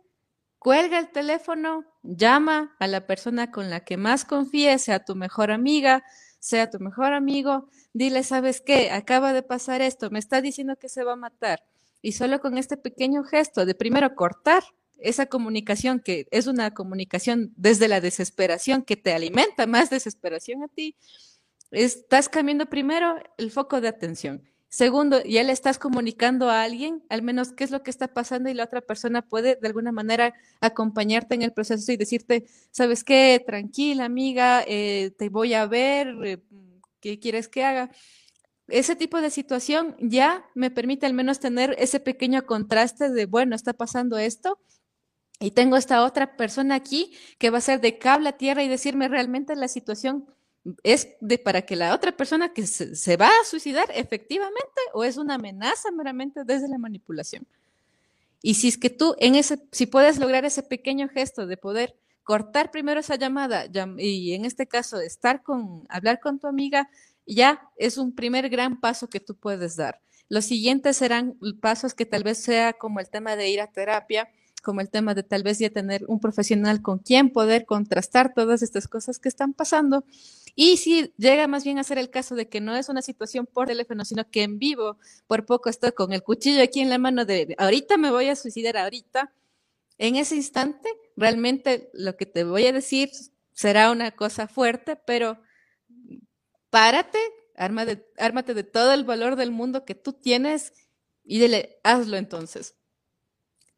Cuelga el teléfono, llama a la persona con la que más confíes, sea tu mejor amiga, sea tu mejor amigo, dile, ¿sabes qué? Acaba de pasar esto, me está diciendo que se va a matar. Y solo con este pequeño gesto de primero cortar esa comunicación, que es una comunicación desde la desesperación, que te alimenta más desesperación a ti, estás cambiando primero el foco de atención. Segundo, ya le estás comunicando a alguien, al menos qué es lo que está pasando y la otra persona puede de alguna manera acompañarte en el proceso y decirte, sabes qué, tranquila amiga, eh, te voy a ver, eh, ¿qué quieres que haga? Ese tipo de situación ya me permite al menos tener ese pequeño contraste de, bueno, está pasando esto, y tengo esta otra persona aquí que va a ser de cable a tierra y decirme realmente la situación ¿Es de para que la otra persona que se, va a suicidar efectivamente o es una amenaza meramente desde la manipulación? Y si es que tú en ese, si puedes lograr ese pequeño gesto de poder cortar primero esa llamada y en este caso estar con, hablar con tu amiga, ya es un primer gran paso que tú puedes dar. Los siguientes serán pasos que tal vez sea como el tema de ir a terapia, como el tema de tal vez ya tener un profesional con quien poder contrastar todas estas cosas que están pasando. Y si llega más bien a ser el caso de que no es una situación por teléfono, sino que en vivo, por poco estoy con el cuchillo aquí en la mano de ahorita me voy a suicidar, ahorita, en ese instante, realmente lo que te voy a decir será una cosa fuerte, pero párate, ármate de todo el valor del mundo que tú tienes y dile, hazlo entonces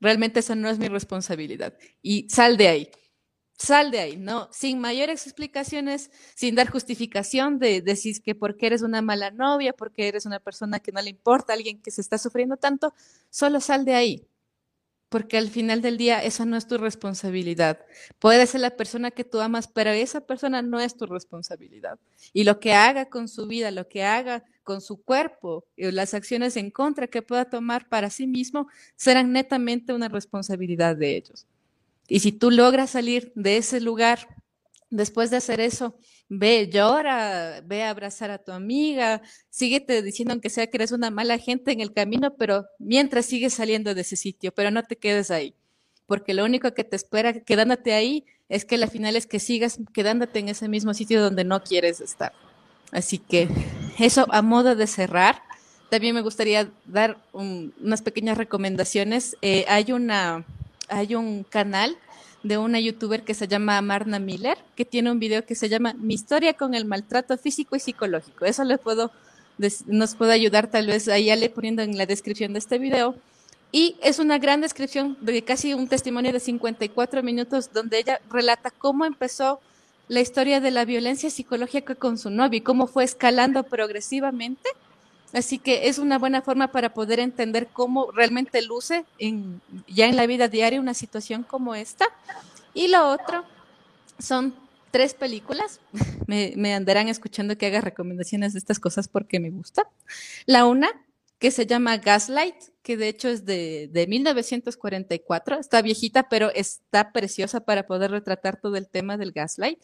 realmente esa no es mi responsabilidad. Y sal de ahí. Sal de ahí, ¿no? Sin mayores explicaciones, sin dar justificación de decir que porque eres una mala novia, porque eres una persona que no le importa, alguien que se está sufriendo tanto, solo sal de ahí porque al final del día esa no es tu responsabilidad. Puede ser la persona que tú amas, pero esa persona no es tu responsabilidad. Y lo que haga con su vida, lo que haga con su cuerpo, las acciones en contra que pueda tomar para sí mismo, serán netamente una responsabilidad de ellos. Y si tú logras salir de ese lugar después de hacer eso, ve, llora, ve a abrazar a tu amiga, síguete diciendo aunque sea que eres una mala gente en el camino, pero mientras sigues saliendo de ese sitio, pero no te quedes ahí, porque lo único que te espera quedándote ahí es que la final es que sigas quedándote en ese mismo sitio donde no quieres estar. Así que eso a modo de cerrar, también me gustaría dar unas pequeñas recomendaciones. Eh, hay una, hay un canal de una youtuber que se llama Marna Miller, que tiene un video que se llama Mi historia con el maltrato físico y psicológico. Eso le puedo, nos puede ayudar tal vez ahí le poniendo en la descripción de este video. Y es una gran descripción de casi un testimonio de 54 minutos donde ella relata cómo empezó la historia de la violencia psicológica con su novio y cómo fue escalando progresivamente. Así que es una buena forma para poder entender cómo realmente luce ya en la vida diaria una situación como esta. Y lo otro son tres películas. <laughs> Me, andarán escuchando que haga recomendaciones de estas cosas porque me gusta. La una, que se llama Gaslight, que de hecho es de, de 1944. Está viejita, pero está preciosa para poder retratar todo el tema del gaslight.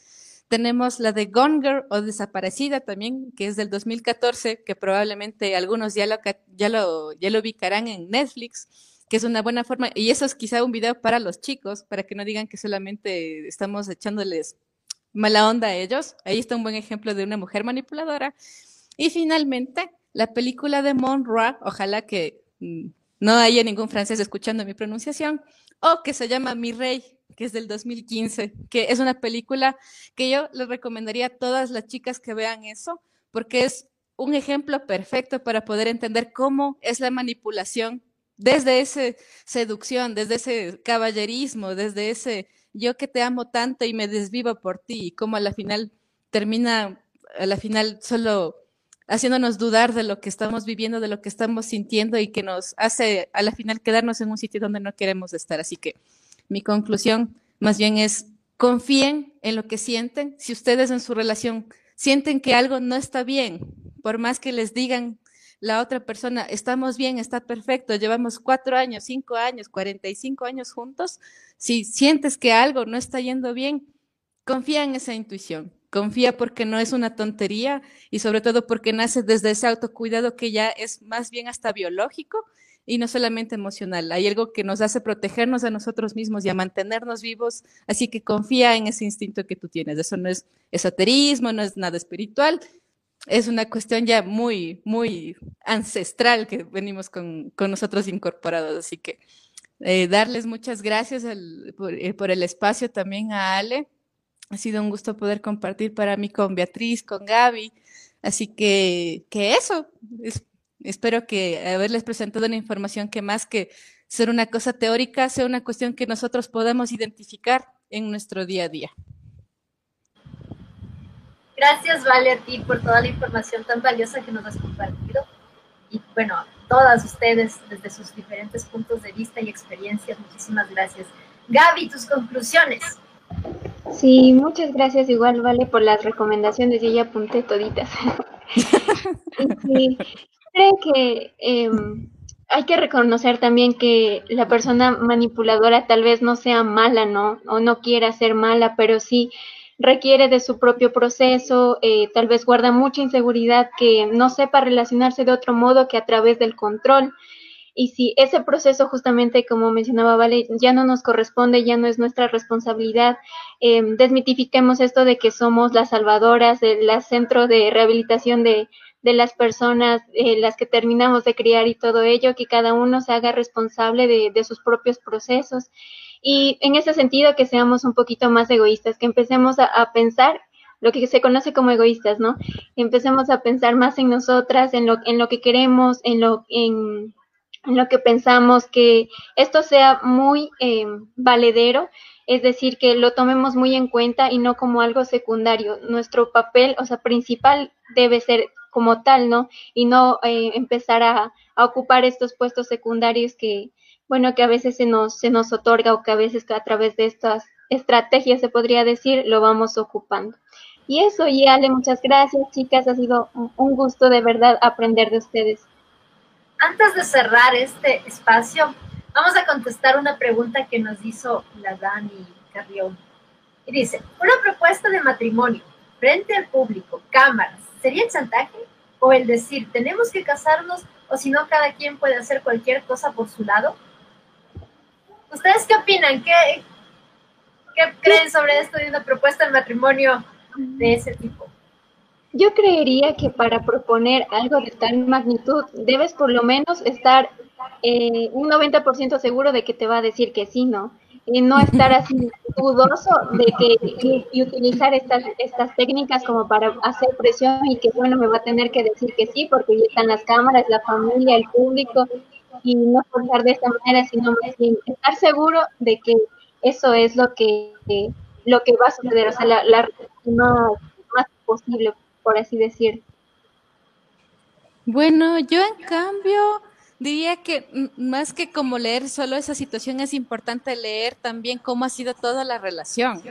Tenemos la de Gone o Desaparecida también, que es del 2014, que probablemente algunos ya lo, ya lo, ya lo ubicarán en Netflix que es una buena forma, y eso es quizá un video para los chicos, para que no digan que solamente estamos echándoles mala onda a ellos. Ahí está un buen ejemplo de una mujer manipuladora. Y finalmente, la película de Monroe, ojalá que mm, no haya ningún francés escuchando mi pronunciación, o que se llama Mi Rey, que es del 2015, que es una película que yo les recomendaría a todas las chicas que vean eso, porque es un ejemplo perfecto para poder entender cómo es la manipulación desde esa seducción, desde ese caballerismo, desde ese yo que te amo tanto y me desvivo por ti, y cómo a la final termina, a la final solo haciéndonos dudar de lo que estamos viviendo, de lo que estamos sintiendo y que nos hace a la final quedarnos en un sitio donde no queremos estar. Así que mi conclusión más bien es confíen en lo que sienten. Si ustedes en su relación sienten que algo no está bien, por más que les digan la otra persona, estamos bien, está perfecto, llevamos cuatro años, cinco años, cuarenta y cinco años juntos, si sientes que algo no está yendo bien, confía en esa intuición. Confía porque no es una tontería y sobre todo porque nace desde ese autocuidado que ya es más bien hasta biológico y no solamente emocional. Hay algo que nos hace protegernos a nosotros mismos y a mantenernos vivos, así que confía en ese instinto que tú tienes. Eso no es esoterismo, no es nada espiritual, es una cuestión ya muy, muy ancestral que venimos con, nosotros incorporados. Así que eh, darles muchas gracias eh, por, el espacio también a Ale. Ha sido un gusto poder compartir para mí con Beatriz, con Gaby. Así que, que eso, es, Espero que haberles presentado una información que más que ser una cosa teórica, sea una cuestión que nosotros podamos identificar en nuestro día a día. Gracias, Vale, a ti por toda la información tan valiosa que nos has compartido. Y bueno, todas ustedes desde sus diferentes puntos de vista y experiencias, muchísimas gracias. Gaby, tus conclusiones. Sí, muchas gracias igual, Vale, por las recomendaciones. Yo ya apunté toditas. <laughs> sí, creo que em, hay que reconocer también que la persona manipuladora tal vez no sea mala, ¿no? O no quiera ser mala, pero sí requiere de su propio proceso, eh, tal vez guarda mucha inseguridad que no sepa relacionarse de otro modo que a través del control. Y si ese proceso justamente, como mencionaba Vale, ya no nos corresponde, ya no es nuestra responsabilidad, eh, desmitifiquemos esto de que somos las salvadoras, el centro de rehabilitación de, de las personas, eh, las que terminamos de criar y todo ello, que cada uno se haga responsable de, de sus propios procesos. Y en ese sentido, que seamos un poquito más egoístas, que empecemos a, pensar lo que se conoce como egoístas, ¿no? Empecemos a pensar más en nosotras, en lo, en lo que queremos, en lo, en lo que pensamos, que esto sea muy eh, valedero, es decir, que lo tomemos muy en cuenta y no como algo secundario. Nuestro papel, o sea, principal debe ser como tal, ¿no? Y no eh, empezar a, a, ocupar estos puestos secundarios que, bueno, que a veces se nos, se nos otorga o que a veces a través de estas estrategias, se podría decir, lo vamos ocupando. Y eso, y Ale, muchas gracias, chicas. Ha sido un gusto de verdad aprender de ustedes. Antes de cerrar este espacio, vamos a contestar una pregunta que nos hizo la Dani Carrión. Y dice, una propuesta de matrimonio frente al público, cámaras, ¿sería el chantaje? ¿O el decir, tenemos que casarnos o si no, cada quien puede hacer cualquier cosa por su lado? ¿Ustedes qué opinan? ¿Qué, qué creen sobre esto de una propuesta de matrimonio de ese tipo? Yo creería que para proponer algo de tal magnitud debes por lo menos estar eh, un 90% seguro de que te va a decir que sí, ¿no? Y no estar así <laughs> dudoso de que y, utilizar estas, estas técnicas como para hacer presión y que bueno, me va a tener que decir que sí porque ya están las cámaras, la familia, el público y no forzar de esta manera, sino estar seguro de que eso es lo que lo que va a suceder, o sea, la, la más, más posible por así decir. Bueno, yo en cambio diría que más que como leer solo esa situación, es importante leer también cómo ha sido toda la relación.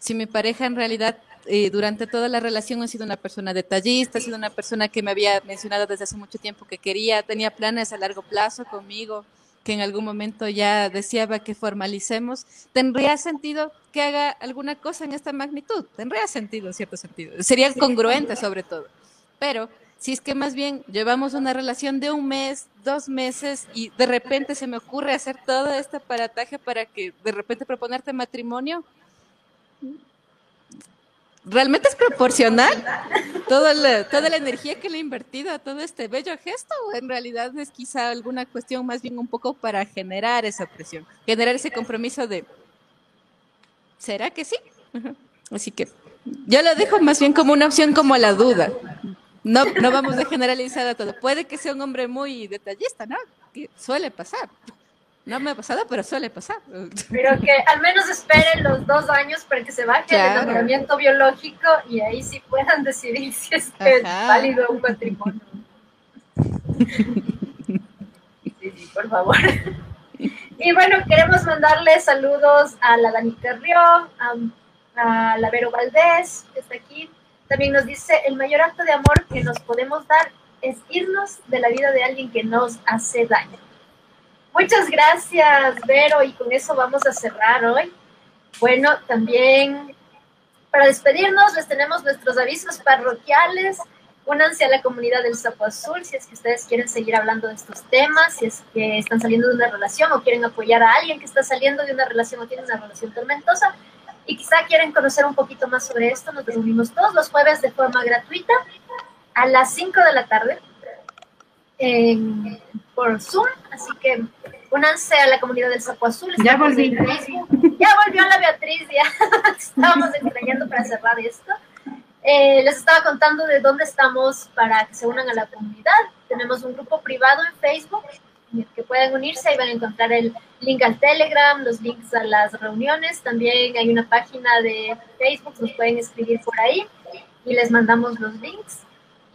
Si mi pareja en realidad eh, durante toda la relación ha sido una persona detallista, ha sido una persona que me había mencionado desde hace mucho tiempo que quería, tenía planes a largo plazo conmigo, que en algún momento ya deseaba que formalicemos, ¿tendría sentido que haga alguna cosa en esta magnitud? Tendría sentido, en cierto sentido. Sería congruente sobre todo. Pero si es que más bien llevamos una relación de un mes, dos meses y de repente se me ocurre hacer todo este aparataje para que de repente proponerte matrimonio, ¿realmente es proporcional toda la, toda la energía que le he invertido a todo este bello gesto? ¿O en realidad es quizá alguna cuestión más bien un poco para generar esa presión, generar ese compromiso de, ¿será que sí? Así que yo lo dejo más bien como una opción como la duda. No, no vamos a generalizar a todo. Puede que sea un hombre muy detallista, ¿no? Que suele pasar. No me ha pasado, pero suele pasar. Pero que al menos esperen los dos años para que se baje claro. el enamoramiento biológico y ahí sí puedan decidir si es que es válido un matrimonio. Sí, sí, por favor. Y bueno, queremos mandarle saludos a la Dani Carrió, a, a la Vero Valdés, que está aquí. También nos dice, el mayor acto de amor que nos podemos dar es irnos de la vida de alguien que nos hace daño. Muchas gracias, Vero, y con eso vamos a cerrar hoy. Bueno, también para despedirnos les tenemos nuestros avisos parroquiales. Únanse a la comunidad del Sapo Azul si es que ustedes quieren seguir hablando de estos temas, si es que están saliendo de una relación o quieren apoyar a alguien que está saliendo de una relación o tiene una relación tormentosa y quizá quieren conocer un poquito más sobre esto. Nos reunimos todos los jueves de forma gratuita a las 5 de la tarde en, por Zoom, así que únanse a la comunidad del Sapo Azul. Ya volví. Ya volvió la Beatriz, ya <laughs> estábamos extrañando para cerrar esto. Eh, les estaba contando de dónde estamos para que se unan a la comunidad. Tenemos un grupo privado en Facebook que pueden unirse y van a encontrar el link al Telegram, los links a las reuniones. También hay una página de Facebook, nos pueden escribir por ahí y les mandamos los links.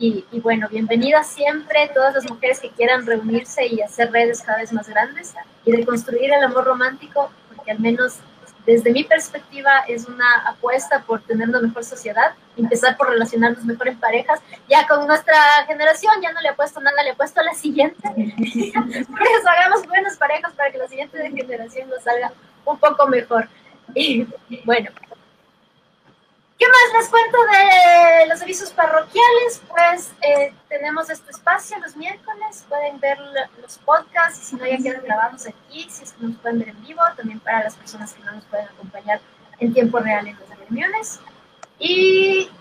Y, y, bueno, bienvenidas siempre todas las mujeres que quieran reunirse y hacer redes cada vez más grandes y de construir el amor romántico, porque al menos desde mi perspectiva es una apuesta por tener una mejor sociedad, empezar por relacionarnos mejor en parejas. Ya con nuestra generación ya no le apuesto nada, le apuesto a la siguiente. <laughs> por eso hagamos buenas parejas para que la siguiente generación nos salga un poco mejor. Y bueno, ¿Qué más les cuento de los avisos parroquiales? Pues eh, tenemos este espacio los miércoles, pueden ver los podcasts si no ya quedan grabados aquí, si es que nos pueden ver en vivo, también para las personas que no nos pueden acompañar en tiempo real en las reuniones. Y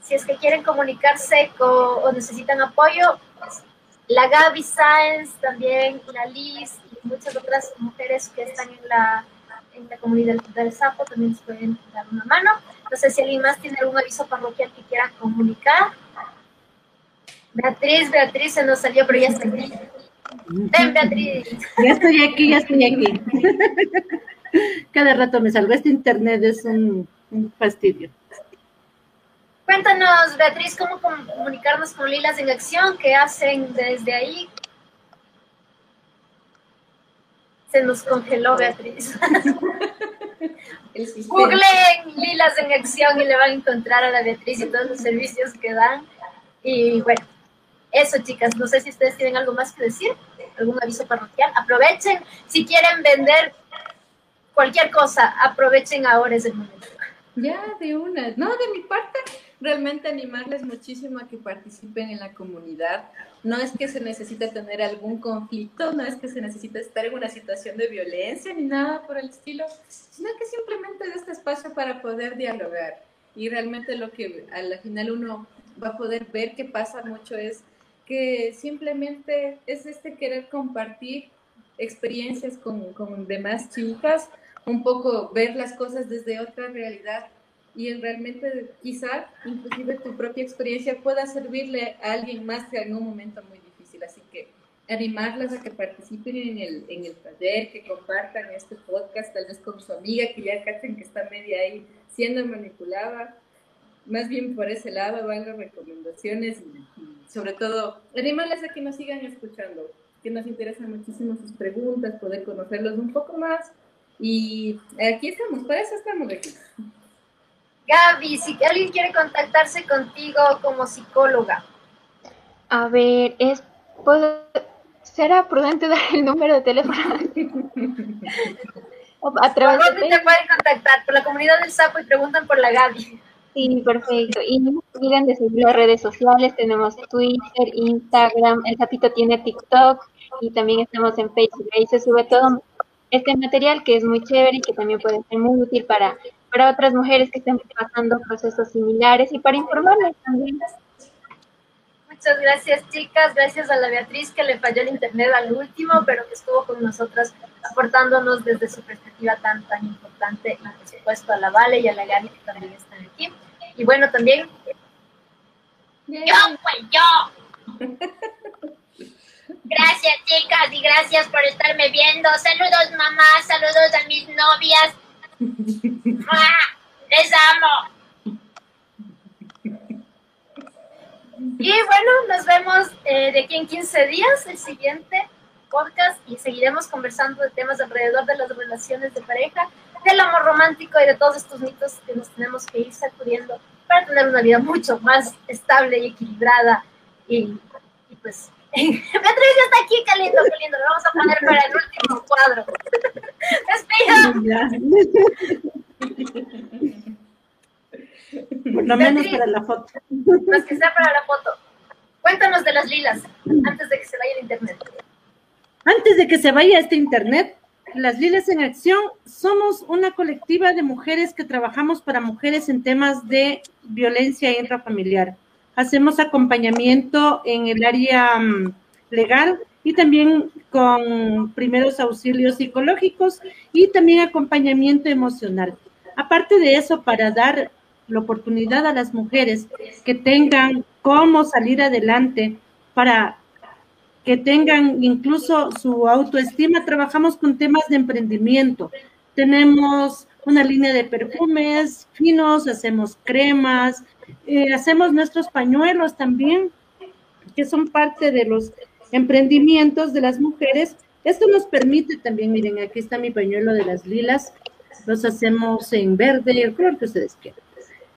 si es que quieren comunicarse o necesitan apoyo, pues, la Gaby Sáenz, también la Liz y muchas otras mujeres que están en la, en la comunidad del Sapo también les pueden dar una mano. No sé si alguien más tiene algún aviso parroquial que quiera comunicar. Beatriz, Beatriz se nos salió, pero ya está aquí. Ven, Beatriz. Ya estoy aquí, ya estoy aquí. <laughs> Cada rato me salgo. Este internet es un, fastidio. Cuéntanos, Beatriz, cómo comunicarnos con Lilas en Acción, qué hacen desde ahí. Se nos congeló, Beatriz. <laughs> Googleen Lilas en Acción y le van a encontrar a la Beatriz y todos los servicios que dan. Y bueno, eso chicas, no sé si ustedes tienen algo más que decir, algún aviso parroquial. Aprovechen, si quieren vender cualquier cosa, aprovechen ahora es el momento. Ya, de una. No, de mi parte, realmente animarles muchísimo a que participen en la comunidad. No es que se necesite tener algún conflicto, no es que se necesite estar en una situación de violencia ni nada por el estilo, sino que simplemente es este espacio para poder dialogar. Y realmente lo que a la final uno va a poder ver que pasa mucho es que simplemente es este querer compartir experiencias con, con demás chicas, un poco ver las cosas desde otra realidad y realmente quizá inclusive tu propia experiencia pueda servirle a alguien más en un momento muy difícil. Así que animarlas a que participen en el, en el taller, que compartan este podcast, tal vez con su amiga que ya cachen que está media ahí siendo manipulada. Más bien por ese lado van las recomendaciones y, sobre todo animarlas a que nos sigan escuchando, que nos interesan muchísimo sus preguntas, poder conocerlos un poco más. Y aquí estamos, para eso estamos aquí. Gaby, si alguien quiere contactarse contigo como psicóloga. A ver, es ¿será prudente <laughs> dar el número de teléfono? a través ¿Por dónde te pueden contactar? Por la comunidad del Sapo y preguntan por la Gaby. Sí, perfecto. Y no olviden de seguir las redes sociales. Tenemos Twitter, Instagram, el Sapito tiene TikTok y también estamos en Facebook. Ahí se sube todo este material que es muy chévere y que también puede ser muy útil para para otras mujeres que estén pasando procesos similares y para informarles también. Muchas gracias, chicas. Gracias a la Beatriz que le falló el internet al último, pero que estuvo con nosotras aportándonos desde su perspectiva tan, tan importante. Y por supuesto a la Vale y a la Gaby que también están aquí. Y bueno, también. Yo, pues yo. <laughs> Gracias, chicas, y gracias por estarme viendo. Saludos, mamá. Saludos a mis novias. <laughs> ¡Les amo! Y bueno, nos vemos eh, de aquí en 15 días, el siguiente podcast, y seguiremos conversando de temas alrededor de las relaciones de pareja, del amor romántico y de todos estos mitos que nos tenemos que ir sacudiendo para tener una vida mucho más estable y equilibrada. Y, y pues, Beatriz ya está aquí, qué lindo, qué lindo. Lo vamos a poner para el último cuadro. <laughs> Por lo menos para la foto. Más que sea para la foto. Cuéntanos de las lilas antes de que se vaya el internet. Antes de que se vaya este internet, las Lilas en Acción somos una colectiva de mujeres que trabajamos para mujeres en temas de violencia intrafamiliar. Hacemos acompañamiento en el área mm, legal y también con primeros auxilios psicológicos y también acompañamiento emocional. Aparte de eso, para dar la oportunidad a las mujeres que tengan cómo salir adelante, para que tengan incluso su autoestima, trabajamos con temas de emprendimiento. Tenemos una línea de perfumes finos, hacemos cremas, eh, hacemos nuestros pañuelos también, que son parte de los emprendimientos de las mujeres. Esto nos permite también, miren, aquí está mi pañuelo de las lilas, los hacemos en verde, el color que ustedes quieran.